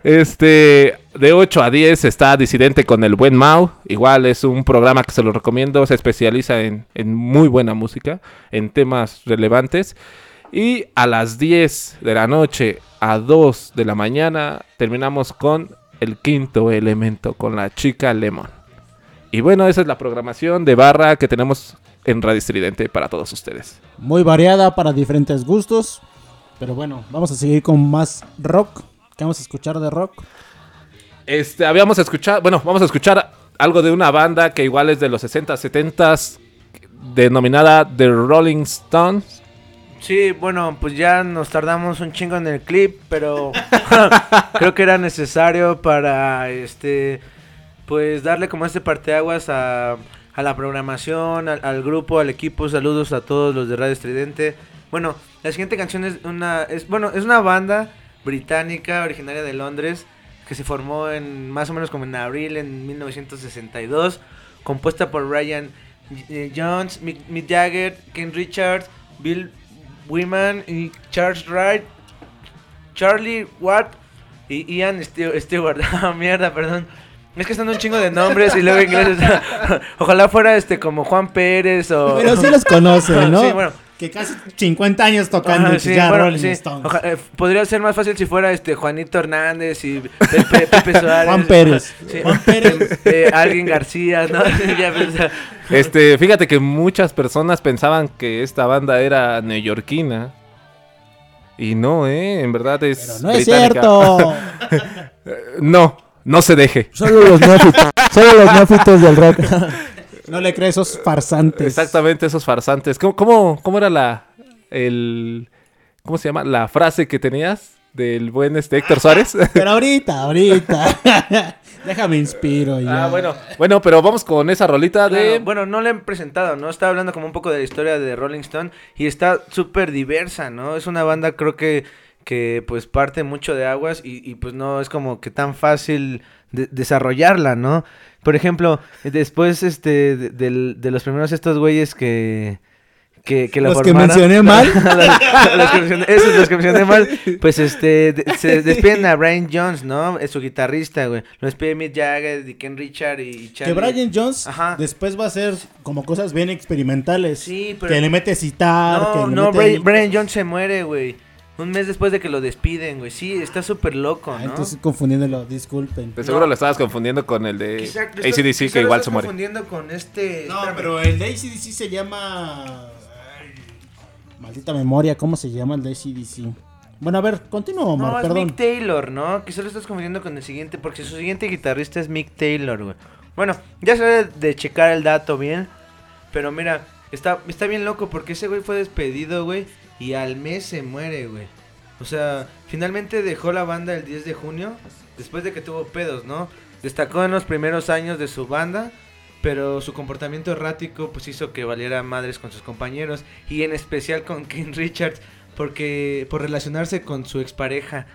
A: Este, de 8 a 10 está Disidente con el buen Mau. Igual es un programa que se lo recomiendo. Se especializa en, en muy buena música, en temas relevantes. Y a las 10 de la noche a 2 de la mañana terminamos con el quinto elemento, con la chica Lemon. Y bueno, esa es la programación de barra que tenemos en Radio Estridente para todos ustedes.
H: Muy variada para diferentes gustos. Pero bueno, vamos a seguir con más rock. ¿Qué vamos a escuchar de rock?
A: Este, habíamos escuchado, bueno, vamos a escuchar algo de una banda que igual es de los 60, 70 denominada The Rolling Stones.
B: Sí, bueno, pues ya nos tardamos un chingo en el clip, pero [laughs] creo que era necesario para este pues darle como este parteaguas a, a la programación, al, al grupo, al equipo, saludos a todos los de Radio Estridente. Bueno, la siguiente canción es una es bueno, es una banda británica originaria de Londres que se formó en más o menos como en abril en 1962, compuesta por Ryan eh, Jones, Mick, Mick Jagger, Ken Richards, Bill Wyman y Charles Wright, Charlie Watt y Ian Stew- Stewart. [laughs] Ah, mierda, perdón. Es que están un chingo de nombres y luego ingleses. [laughs] Ojalá fuera este como Juan Pérez o.
H: Pero sí los conoce, [laughs] ¿no?
B: Sí, bueno.
H: Que casi 50 años tocando
B: Ajá, sí,
H: ya
B: bueno,
H: Rolling
B: sí.
H: Stones.
B: Oja- eh, podría ser más fácil si fuera este Juanito Hernández y Pepe, [laughs] Pepe Suárez.
H: Juan Pérez.
B: Sí.
H: Juan Pérez.
B: Eh, alguien García, ¿no? [laughs] Ya,
A: Este, fíjate que muchas personas pensaban que esta banda era neoyorquina. Y no, eh, en verdad es.
H: Pero no es cierto. [laughs]
A: no, no se deje.
N: Solo los neófitos, solo los neófitos del rock.
H: No le crees esos farsantes.
A: Exactamente, esos farsantes. ¿Cómo, cómo, cómo era la. El. ¿Cómo se llama? La frase que tenías del buen este Héctor Suárez.
H: Pero ahorita, ahorita. [laughs] Déjame inspiro ya.
A: ah, bueno. Bueno, pero vamos con esa rolita de.
B: claro, bueno, no le han presentado, ¿no? Está hablando como un poco de la historia de Rolling Stone y está súper diversa, ¿no? Es una banda, creo que, que pues parte mucho de aguas y, y, pues no es como que tan fácil de- desarrollarla, ¿no? Por ejemplo, después este de, de los primeros estos güeyes que... Que, que la
H: ¿Los que mencioné mal? [laughs]
B: los, los que mencioné- esos los que mencioné mal, pues este, de- se [laughs] despiden a Brian Jones, ¿no? Es su guitarrista, güey. Lo despide Mick Jagger, y Ken Richard y, y
H: Que
B: Charlie.
H: Brian Jones
B: Ajá.
H: después va a hacer como cosas bien experimentales.
B: Sí, pero-
H: Que le mete citar. que
B: No,
H: le
B: no,
H: mete
B: Brian,
H: ahí-
B: Brian Jones se muere, güey. Un mes después de que lo despiden, güey. Sí, está súper loco,
H: Ah,
B: ¿no?
H: entonces confundiéndolo, disculpen.
A: De seguro lo estabas confundiendo con el de
B: Quizá-
A: ACDC,
B: quizá
A: que igual se muere.
B: confundiendo con este...
H: No,
B: espérame.
H: pero el de ACDC se llama. Maldita memoria, ¿cómo se llama el de ACDC? Bueno, a ver, continúa, Omar,
B: No, es
H: perdón.
B: Mick Taylor, ¿no? Quizá lo estás confundiendo con el siguiente, porque su siguiente guitarrista es Mick Taylor, güey. Bueno, ya se debe de checar el dato bien, pero mira, está, está bien loco porque ese güey fue despedido, güey, y al mes se muere, güey. O sea, finalmente dejó la banda el 10 de junio, después de que tuvo pedos, ¿no? Destacó en los primeros años de su banda, pero su comportamiento errático pues hizo que valiera madres con sus compañeros y en especial con Ken [laughs] Richards porque por relacionarse con su expareja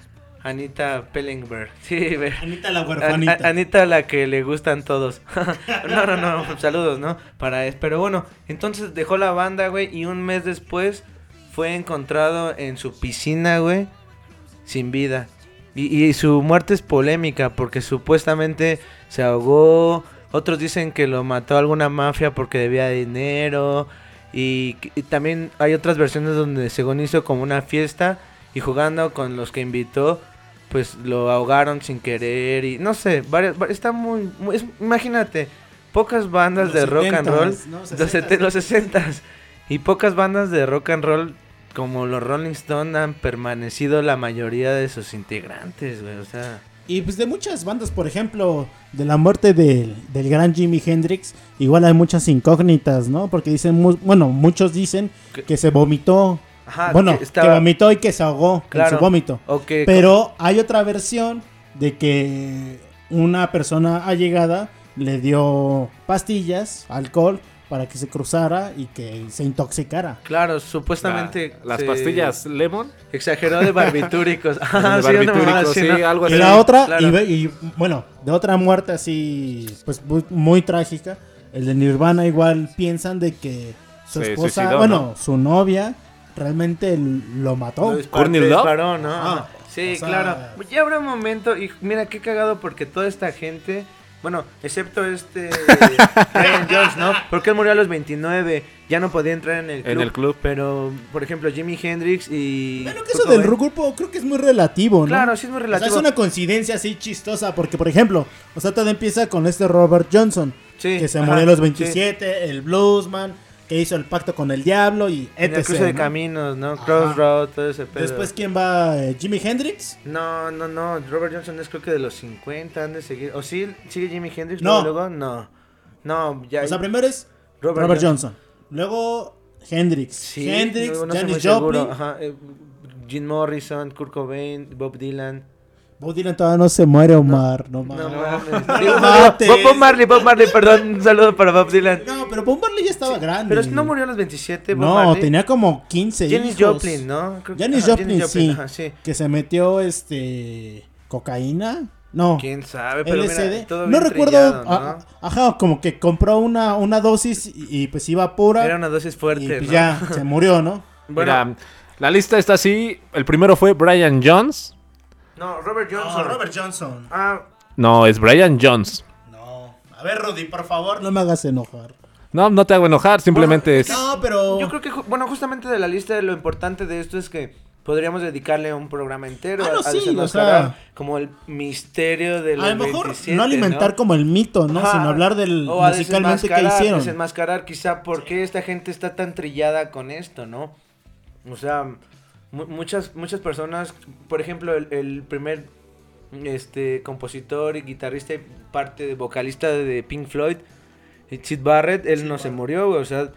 B: Anita Pellenberg. [laughs] Sí.
H: Anita la
B: An-
H: huerfanita.
B: a- Anita la que le gustan todos. [laughs] no, no, no, saludos, ¿no? Para es, pero bueno, entonces dejó la banda, güey, y un mes después fue encontrado en su piscina, güey, sin vida. Y, y su muerte es polémica porque supuestamente se ahogó. Otros dicen que lo mató alguna mafia porque debía dinero. Y, y también hay otras versiones donde según hizo como una fiesta y jugando con los que invitó, pues lo ahogaron sin querer y no sé, varias, va- está muy, muy- es- imagínate, pocas bandas
H: Los
B: de rock and
H: 70s,
B: roll,
H: ¿no?
B: los
H: 60s.
B: sete- los 60s y pocas bandas de rock and roll como los Rolling Stones han permanecido la mayoría de sus integrantes, güey, o sea,
H: Y pues de muchas bandas, por ejemplo, de la muerte del, del gran Jimi Hendrix, igual hay muchas incógnitas, ¿no? Porque dicen, mu- bueno, muchos dicen
B: Que-
H: que se vomitó.
B: Ajá,
H: bueno,
B: que
H: que,
B: estaba-
H: vomitó y que se ahogó en
B: Claro.
H: su vómito.
B: o que
H: Pero hay otra versión de que una persona allegada le dio pastillas, alcohol, para que se cruzara y que se intoxicara.
B: claro, supuestamente
A: La- las pastillas Lemon.
B: exageró de barbitúricos. [laughs]
A: de
B: sí,
A: barbitúricos,
B: mamada así,
A: sí,
B: ¿no?
A: algo
H: Y
A: así.
H: la otra,
B: claro.
H: y, ve- y, bueno, de otra muerte así, pues muy, muy trágica, el de Nirvana igual piensan de que su esposa,
A: suicidó,
H: bueno,
A: ¿no?
H: su novia realmente lo mató.
B: Lo disparó, ¿no?
H: Ajá.
B: Sí,
H: O sea-
B: claro. Ya habrá un momento, y mira qué cagado porque toda esta gente, bueno, excepto este [laughs] Brian Jones, ¿no? Porque él murió a los 29, ya no podía entrar en el club.
A: En el club.
B: Pero, por ejemplo, Jimi Hendrix y...
H: Bueno, que eso del grupo creo que es muy relativo, ¿no?
B: Claro, sí es muy
H: O sea,
B: relativo.
H: es una coincidencia así chistosa, porque por ejemplo, o sea, todo empieza con este Robert Johnson,
B: Sí,
H: que se
B: ajá,
H: murió a los
B: sí.
H: 27, el bluesman, que hizo el pacto con el diablo y
B: En el
H: etc.
B: cruce de
H: ¿no?
B: caminos, ¿no? Crossroad, todo ese pedo.
H: Después, ¿quién va? Eh, ¿Jimi Hendrix?
B: No, no, no. Robert Johnson es creo que de los 50, han de seguir. ¿O sí sigue Jimi Hendrix?
H: No.
B: Luego, no. No, ya.
H: O sea, primero es
B: Robert
H: Robert,
B: Johnson.
H: Johnson. Luego Hendrix.
B: Sí,
H: Hendrix,
B: no,
H: Janis. Joplin.
B: Ajá, eh, Jim Morrison, Kurt Cobain, Bob Dylan.
H: Bob Dylan todavía no se muere, Omar. No,
B: No
H: mames.
B: mames.
H: No
B: Digo,
H: mates.
B: Bob, Bob Marley, Bob Marley, perdón. Un saludo para Bob Dylan.
H: No, pero Bob Marley ya estaba grande.
B: Pero es que no murió a los 27, Bob
H: No,
B: Marley.
H: tenía como 15
B: Janis
H: hijos.
B: Joplin, ¿no? Creo que-
H: Janis
B: ajá,
H: Joplin,
B: Janis
H: sí,
B: ajá, sí.
H: Que se metió, este... ¿Cocaína? No.
B: ¿Quién sabe? Pero
H: LSD.
B: mira, todo
H: no
B: bien
H: recuerdo.
B: trillado, ¿no?
H: a- ajá, como que compró una, una dosis y, y, pues iba pura.
B: Era una dosis fuerte,
H: y pues
B: ¿no?
H: ya se murió, ¿no? [laughs]
B: Bueno,
A: Mira, la lista está así. El primero fue Brian Jones.
B: No, Robert Johnson.
H: Johnson.
B: Ah,
A: No, es Brian Jones.
H: No. A ver, Rudy, por favor. No me hagas enojar.
A: No, no te hago enojar, simplemente es...
P: No, pero.
B: Yo creo que, bueno, justamente de la lista, lo importante de esto es que podríamos dedicarle un programa entero
H: Ah, no,
B: a, a
H: sí,
B: desenmascarar
H: o sea-
B: como el misterio de los
H: A lo mejor
B: 27,
H: no alimentar
B: ¿no?
H: como el mito, ¿no?
B: Ajá.
H: Sino hablar del
B: O
H: musicalmente que
B: desenmascarar-
H: hicieron.
B: Desenmascarar quizá por qué esta gente está tan trillada con esto, ¿no? O sea, muchas, muchas personas, por ejemplo, el, el primer este compositor y guitarrista y parte de vocalista de Pink Floyd, Sid Barrett, él no se murió, o sea,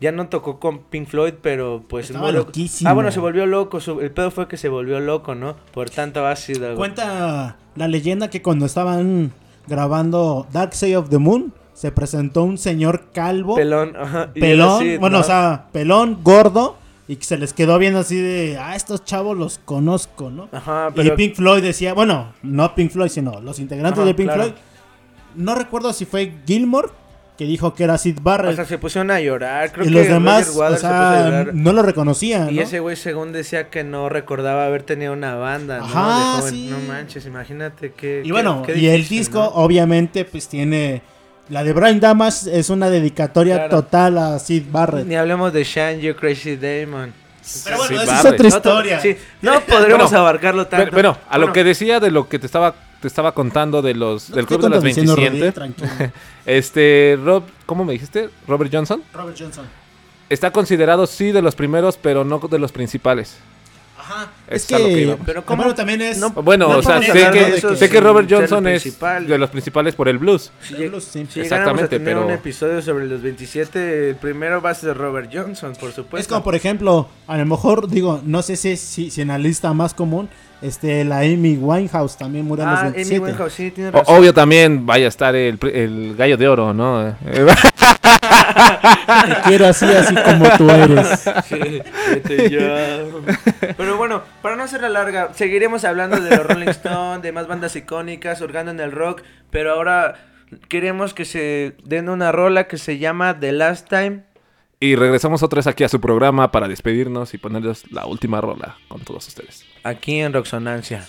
B: ya no tocó con Pink Floyd, pero pues
H: Estaba loquísimo.
B: Ah, bueno, se volvió loco, su- el pedo fue que se volvió loco, ¿no? Por tanto ácido.
H: Cuenta la leyenda que cuando estaban grabando Dark Side of the Moon, se presentó un señor calvo.
B: Pelón, ajá,
H: Pelón, bueno,
B: ¿no?
H: o sea, pelón, gordo. Y que se les quedó viendo así de, ah, estos chavos los conozco, ¿no?
B: Ajá,
H: Y
B: pero
H: Pink Floyd decía, bueno, no Pink Floyd, sino los integrantes
B: Ajá,
H: de Pink
B: claro.
H: Floyd. No recuerdo si fue Gilmore que dijo que era Sid Barrett.
B: o sea, se pusieron a llorar, creo
H: y
B: que
H: los demás, o sea, no lo reconocían,
B: Y
H: ¿no?
B: ese güey según decía que no recordaba haber tenido una banda, ¿no?
H: Ajá,
B: de joven.
H: sí.
B: No manches, imagínate que...
H: Y bueno, y el disco obviamente pues tiene... La de Brian Damas es una dedicatoria
B: Claro.
H: total a Sid Barrett.
B: Ni hablemos de Shine You Crazy Damon.
H: Pero bueno, esa es otra historia.
B: Sí, no podremos
A: Bueno,
B: abarcarlo tanto.
A: Pero, bueno, a lo
B: Bueno,
A: que decía de lo que te estaba te estaba contando de los
H: No
A: del club de las
H: estoy contradiciendo,
A: 27.
H: Rodri, tranquilo. [laughs]
A: este Rob, ¿cómo me dijiste? Robert Johnson
H: Robert Johnson.
A: está considerado sí de los primeros, pero no de los principales.
H: Ajá.
A: Es que
H: que...
B: Pero ¿cómo?
H: Bueno, también es...
B: No,
A: Bueno,
B: No
A: o sea, sé que, sé que Robert
B: el
A: Johnson es de los principales por el blues.
H: Sí,
B: lleg-
H: sí.
B: si llegáramos a
A: Exactamente,
B: tener
A: pero-
B: un episodio sobre los 27, el primero va a ser Robert Johnson, por supuesto.
H: Es como, por ejemplo, a lo mejor, digo, no sé si, si, si en la lista más común, este, la Amy Winehouse también murió a los
B: Ah, Amy
H: 27.
B: Winehouse, sí, tiene
A: O-
B: razón.
A: obvio también vaya a estar el, el gallo de oro, ¿no?
H: Te [laughs] quiero así, así como tú eres.
B: Sí. Pero bueno, para no hacerla larga, seguiremos hablando de los Rolling Stones, de más bandas icónicas, hurgando en el rock, pero ahora queremos que se den una rola que se llama The Last Time.
A: Y regresamos otra vez aquí a su programa para despedirnos y ponerles la última rola con todos ustedes.
B: Aquí en Roxonancia.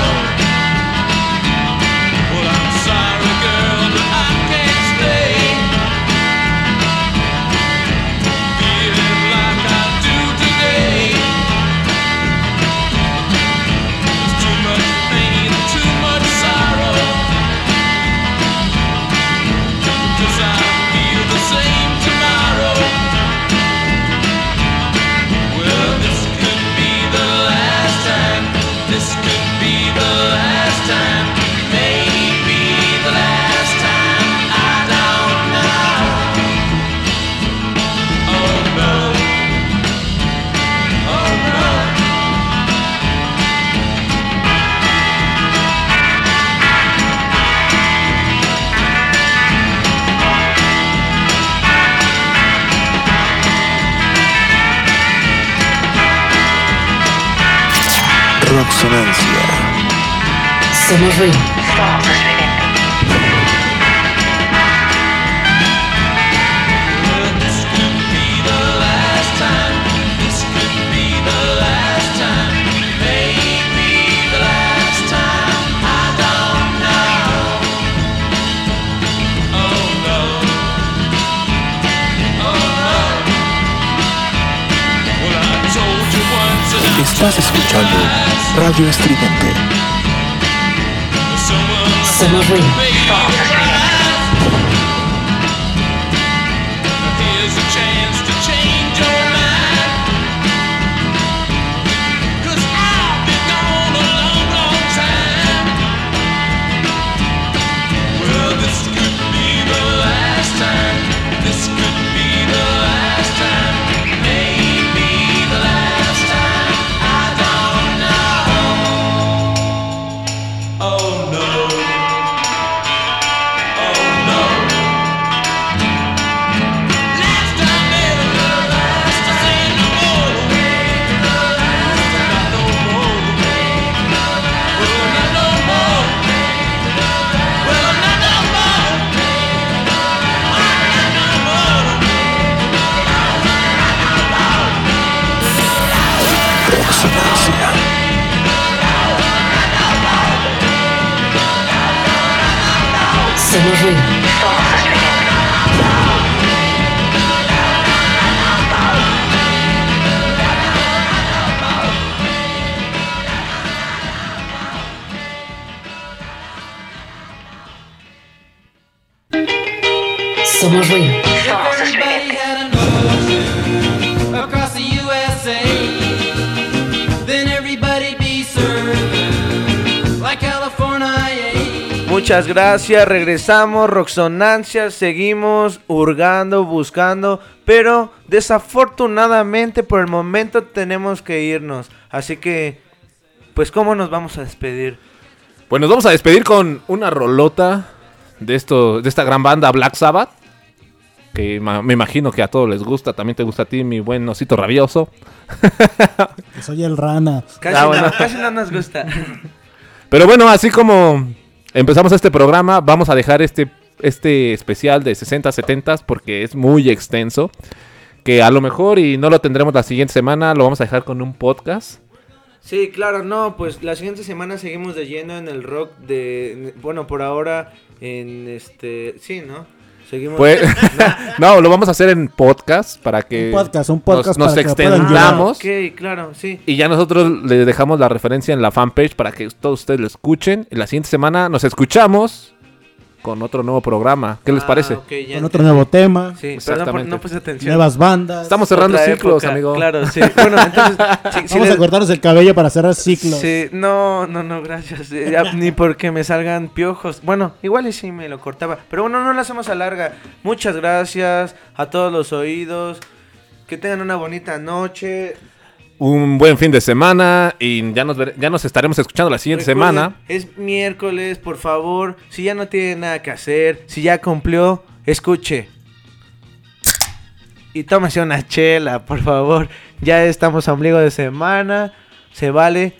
D: Told you once and I
L: Estás escuchando Radio Estridente.
B: Muchas gracias, regresamos, Roxonancia, seguimos hurgando, buscando, pero desafortunadamente por el momento tenemos que irnos. Así que, pues, ¿cómo nos vamos a despedir?
A: Pues nos vamos a despedir con una rolota de esto, de esta gran banda Black Sabbath. Que me imagino que a todos les gusta. También te gusta a ti, mi buen osito rabioso.
H: Que soy el rana.
B: Casi,
A: Ah, bueno.
B: no, casi no nos gusta.
A: Pero bueno, así como empezamos este programa, vamos a dejar este, este especial de 60-70 porque es muy extenso. Que a lo mejor, y no lo tendremos la siguiente semana, lo vamos a dejar con un podcast.
B: Sí, claro, no, pues la siguiente semana seguimos de lleno en el rock de, bueno, por ahora en este, sí, ¿no? Seguimos.
A: Pues, [laughs] no, lo vamos a hacer en podcast para que
H: Un podcast, un podcast
A: nos,
H: que
A: extendamos.
B: Ok, claro, sí.
A: Y ya nosotros le dejamos la referencia en la fanpage para que todos ustedes lo escuchen. Y la siguiente semana nos escuchamos con otro nuevo programa. ¿Qué les
B: Ah,
A: parece?
H: Con otro nuevo tema.
B: Sí, perdón por
A: Exactamente.
B: no puse atención.
H: Nuevas bandas.
A: Estamos cerrando
B: Otra
A: ciclos,
B: época,
A: amigo.
B: Claro, sí. [laughs] Bueno, entonces, si
H: Vamos
B: les-
H: a cortarnos el cabello para cerrar ciclos.
B: Sí, no, no, no, gracias. Eh, ya, ni porque me salgan piojos. Bueno, igual y sí me lo cortaba. Pero bueno, no lo hacemos a larga. Muchas gracias a todos los oídos. Que tengan una bonita noche.
A: Un buen fin de semana. Y ya nos, ya nos estaremos escuchando la siguiente
B: Recuerden,
A: semana.
B: Es miércoles, por favor. Si ya no tiene nada que hacer, si ya cumplió, escuche. Y tómese una chela, por favor. Ya estamos a ombligo de semana. Se vale.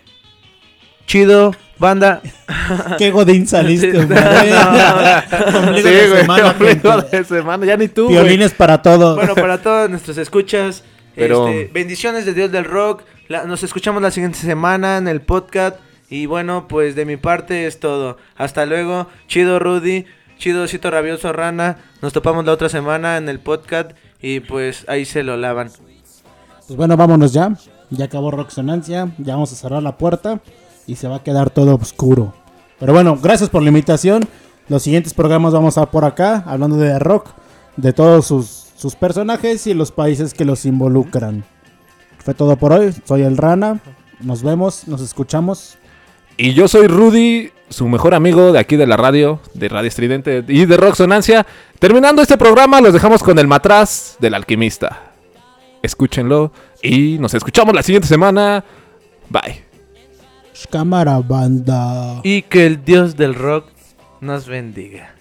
B: Chido, banda. [laughs]
H: Qué godín saliste,
B: Sí, [laughs]
H: hombre.
B: no, [laughs]
H: Ombligo
A: Sí,
H: de semana,
A: ombligo de semana. Ya ni tú.
H: Violines para todos.
B: Bueno, para todos nuestros escuchas,
A: Pero-
B: este, bendiciones de Dios del Rock. La- nos escuchamos la siguiente semana en el podcast. Y bueno, pues de mi parte es todo. Hasta luego. Chido Rudy. Chido Cito Rabioso Rana. Nos topamos la otra semana en el podcast. Y pues ahí se lo lavan.
H: Pues bueno, vámonos ya. Ya acabó Roxonancia. Ya vamos a cerrar la puerta. Y se va a quedar todo oscuro. Pero bueno, gracias por la invitación. Los siguientes programas vamos a por acá. Hablando de rock. De todos sus, sus personajes y los países que los involucran. Fue todo por hoy. Soy el Rana. Nos vemos. Nos escuchamos.
A: Y yo soy Rudy, su mejor amigo de aquí de la radio, de Radio Estridente y de Rock Sonancia. Terminando este programa, los dejamos con el matraz del alquimista. Escúchenlo y nos escuchamos la siguiente semana. Bye.
H: Cámara banda.
B: Y que el Dios del rock nos bendiga.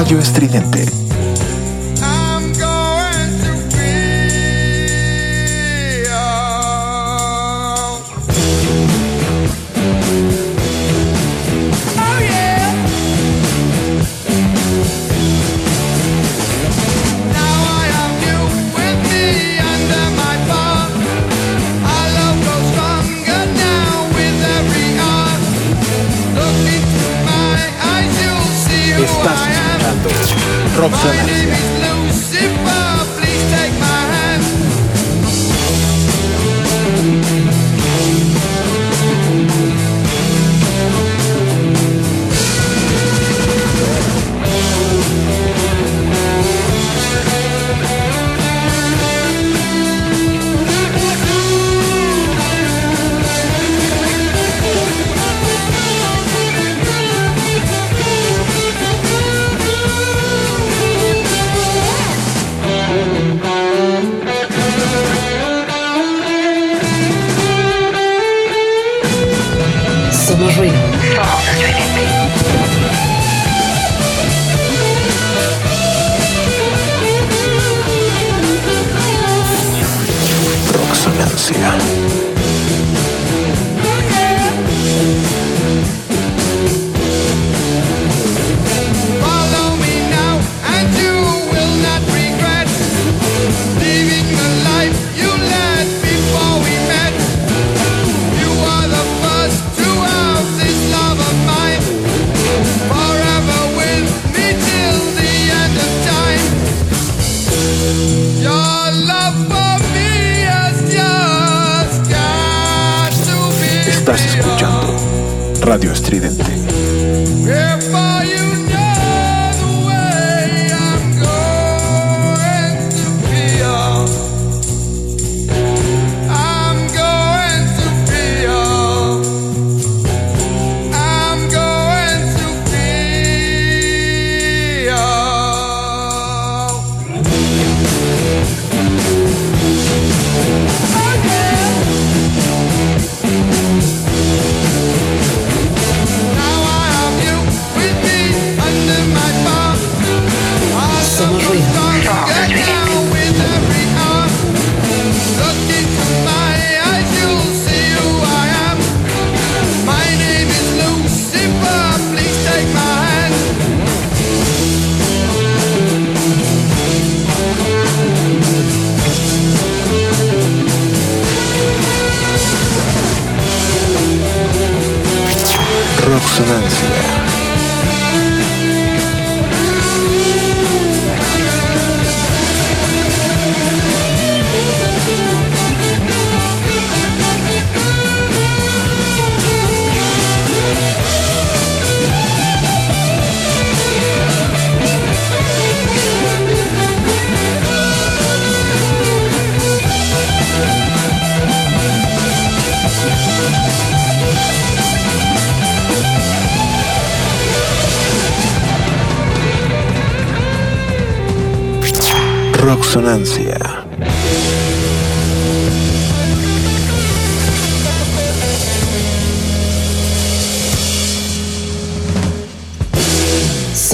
J: Radio Estridente. Escuchando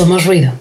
K: Somos ruido.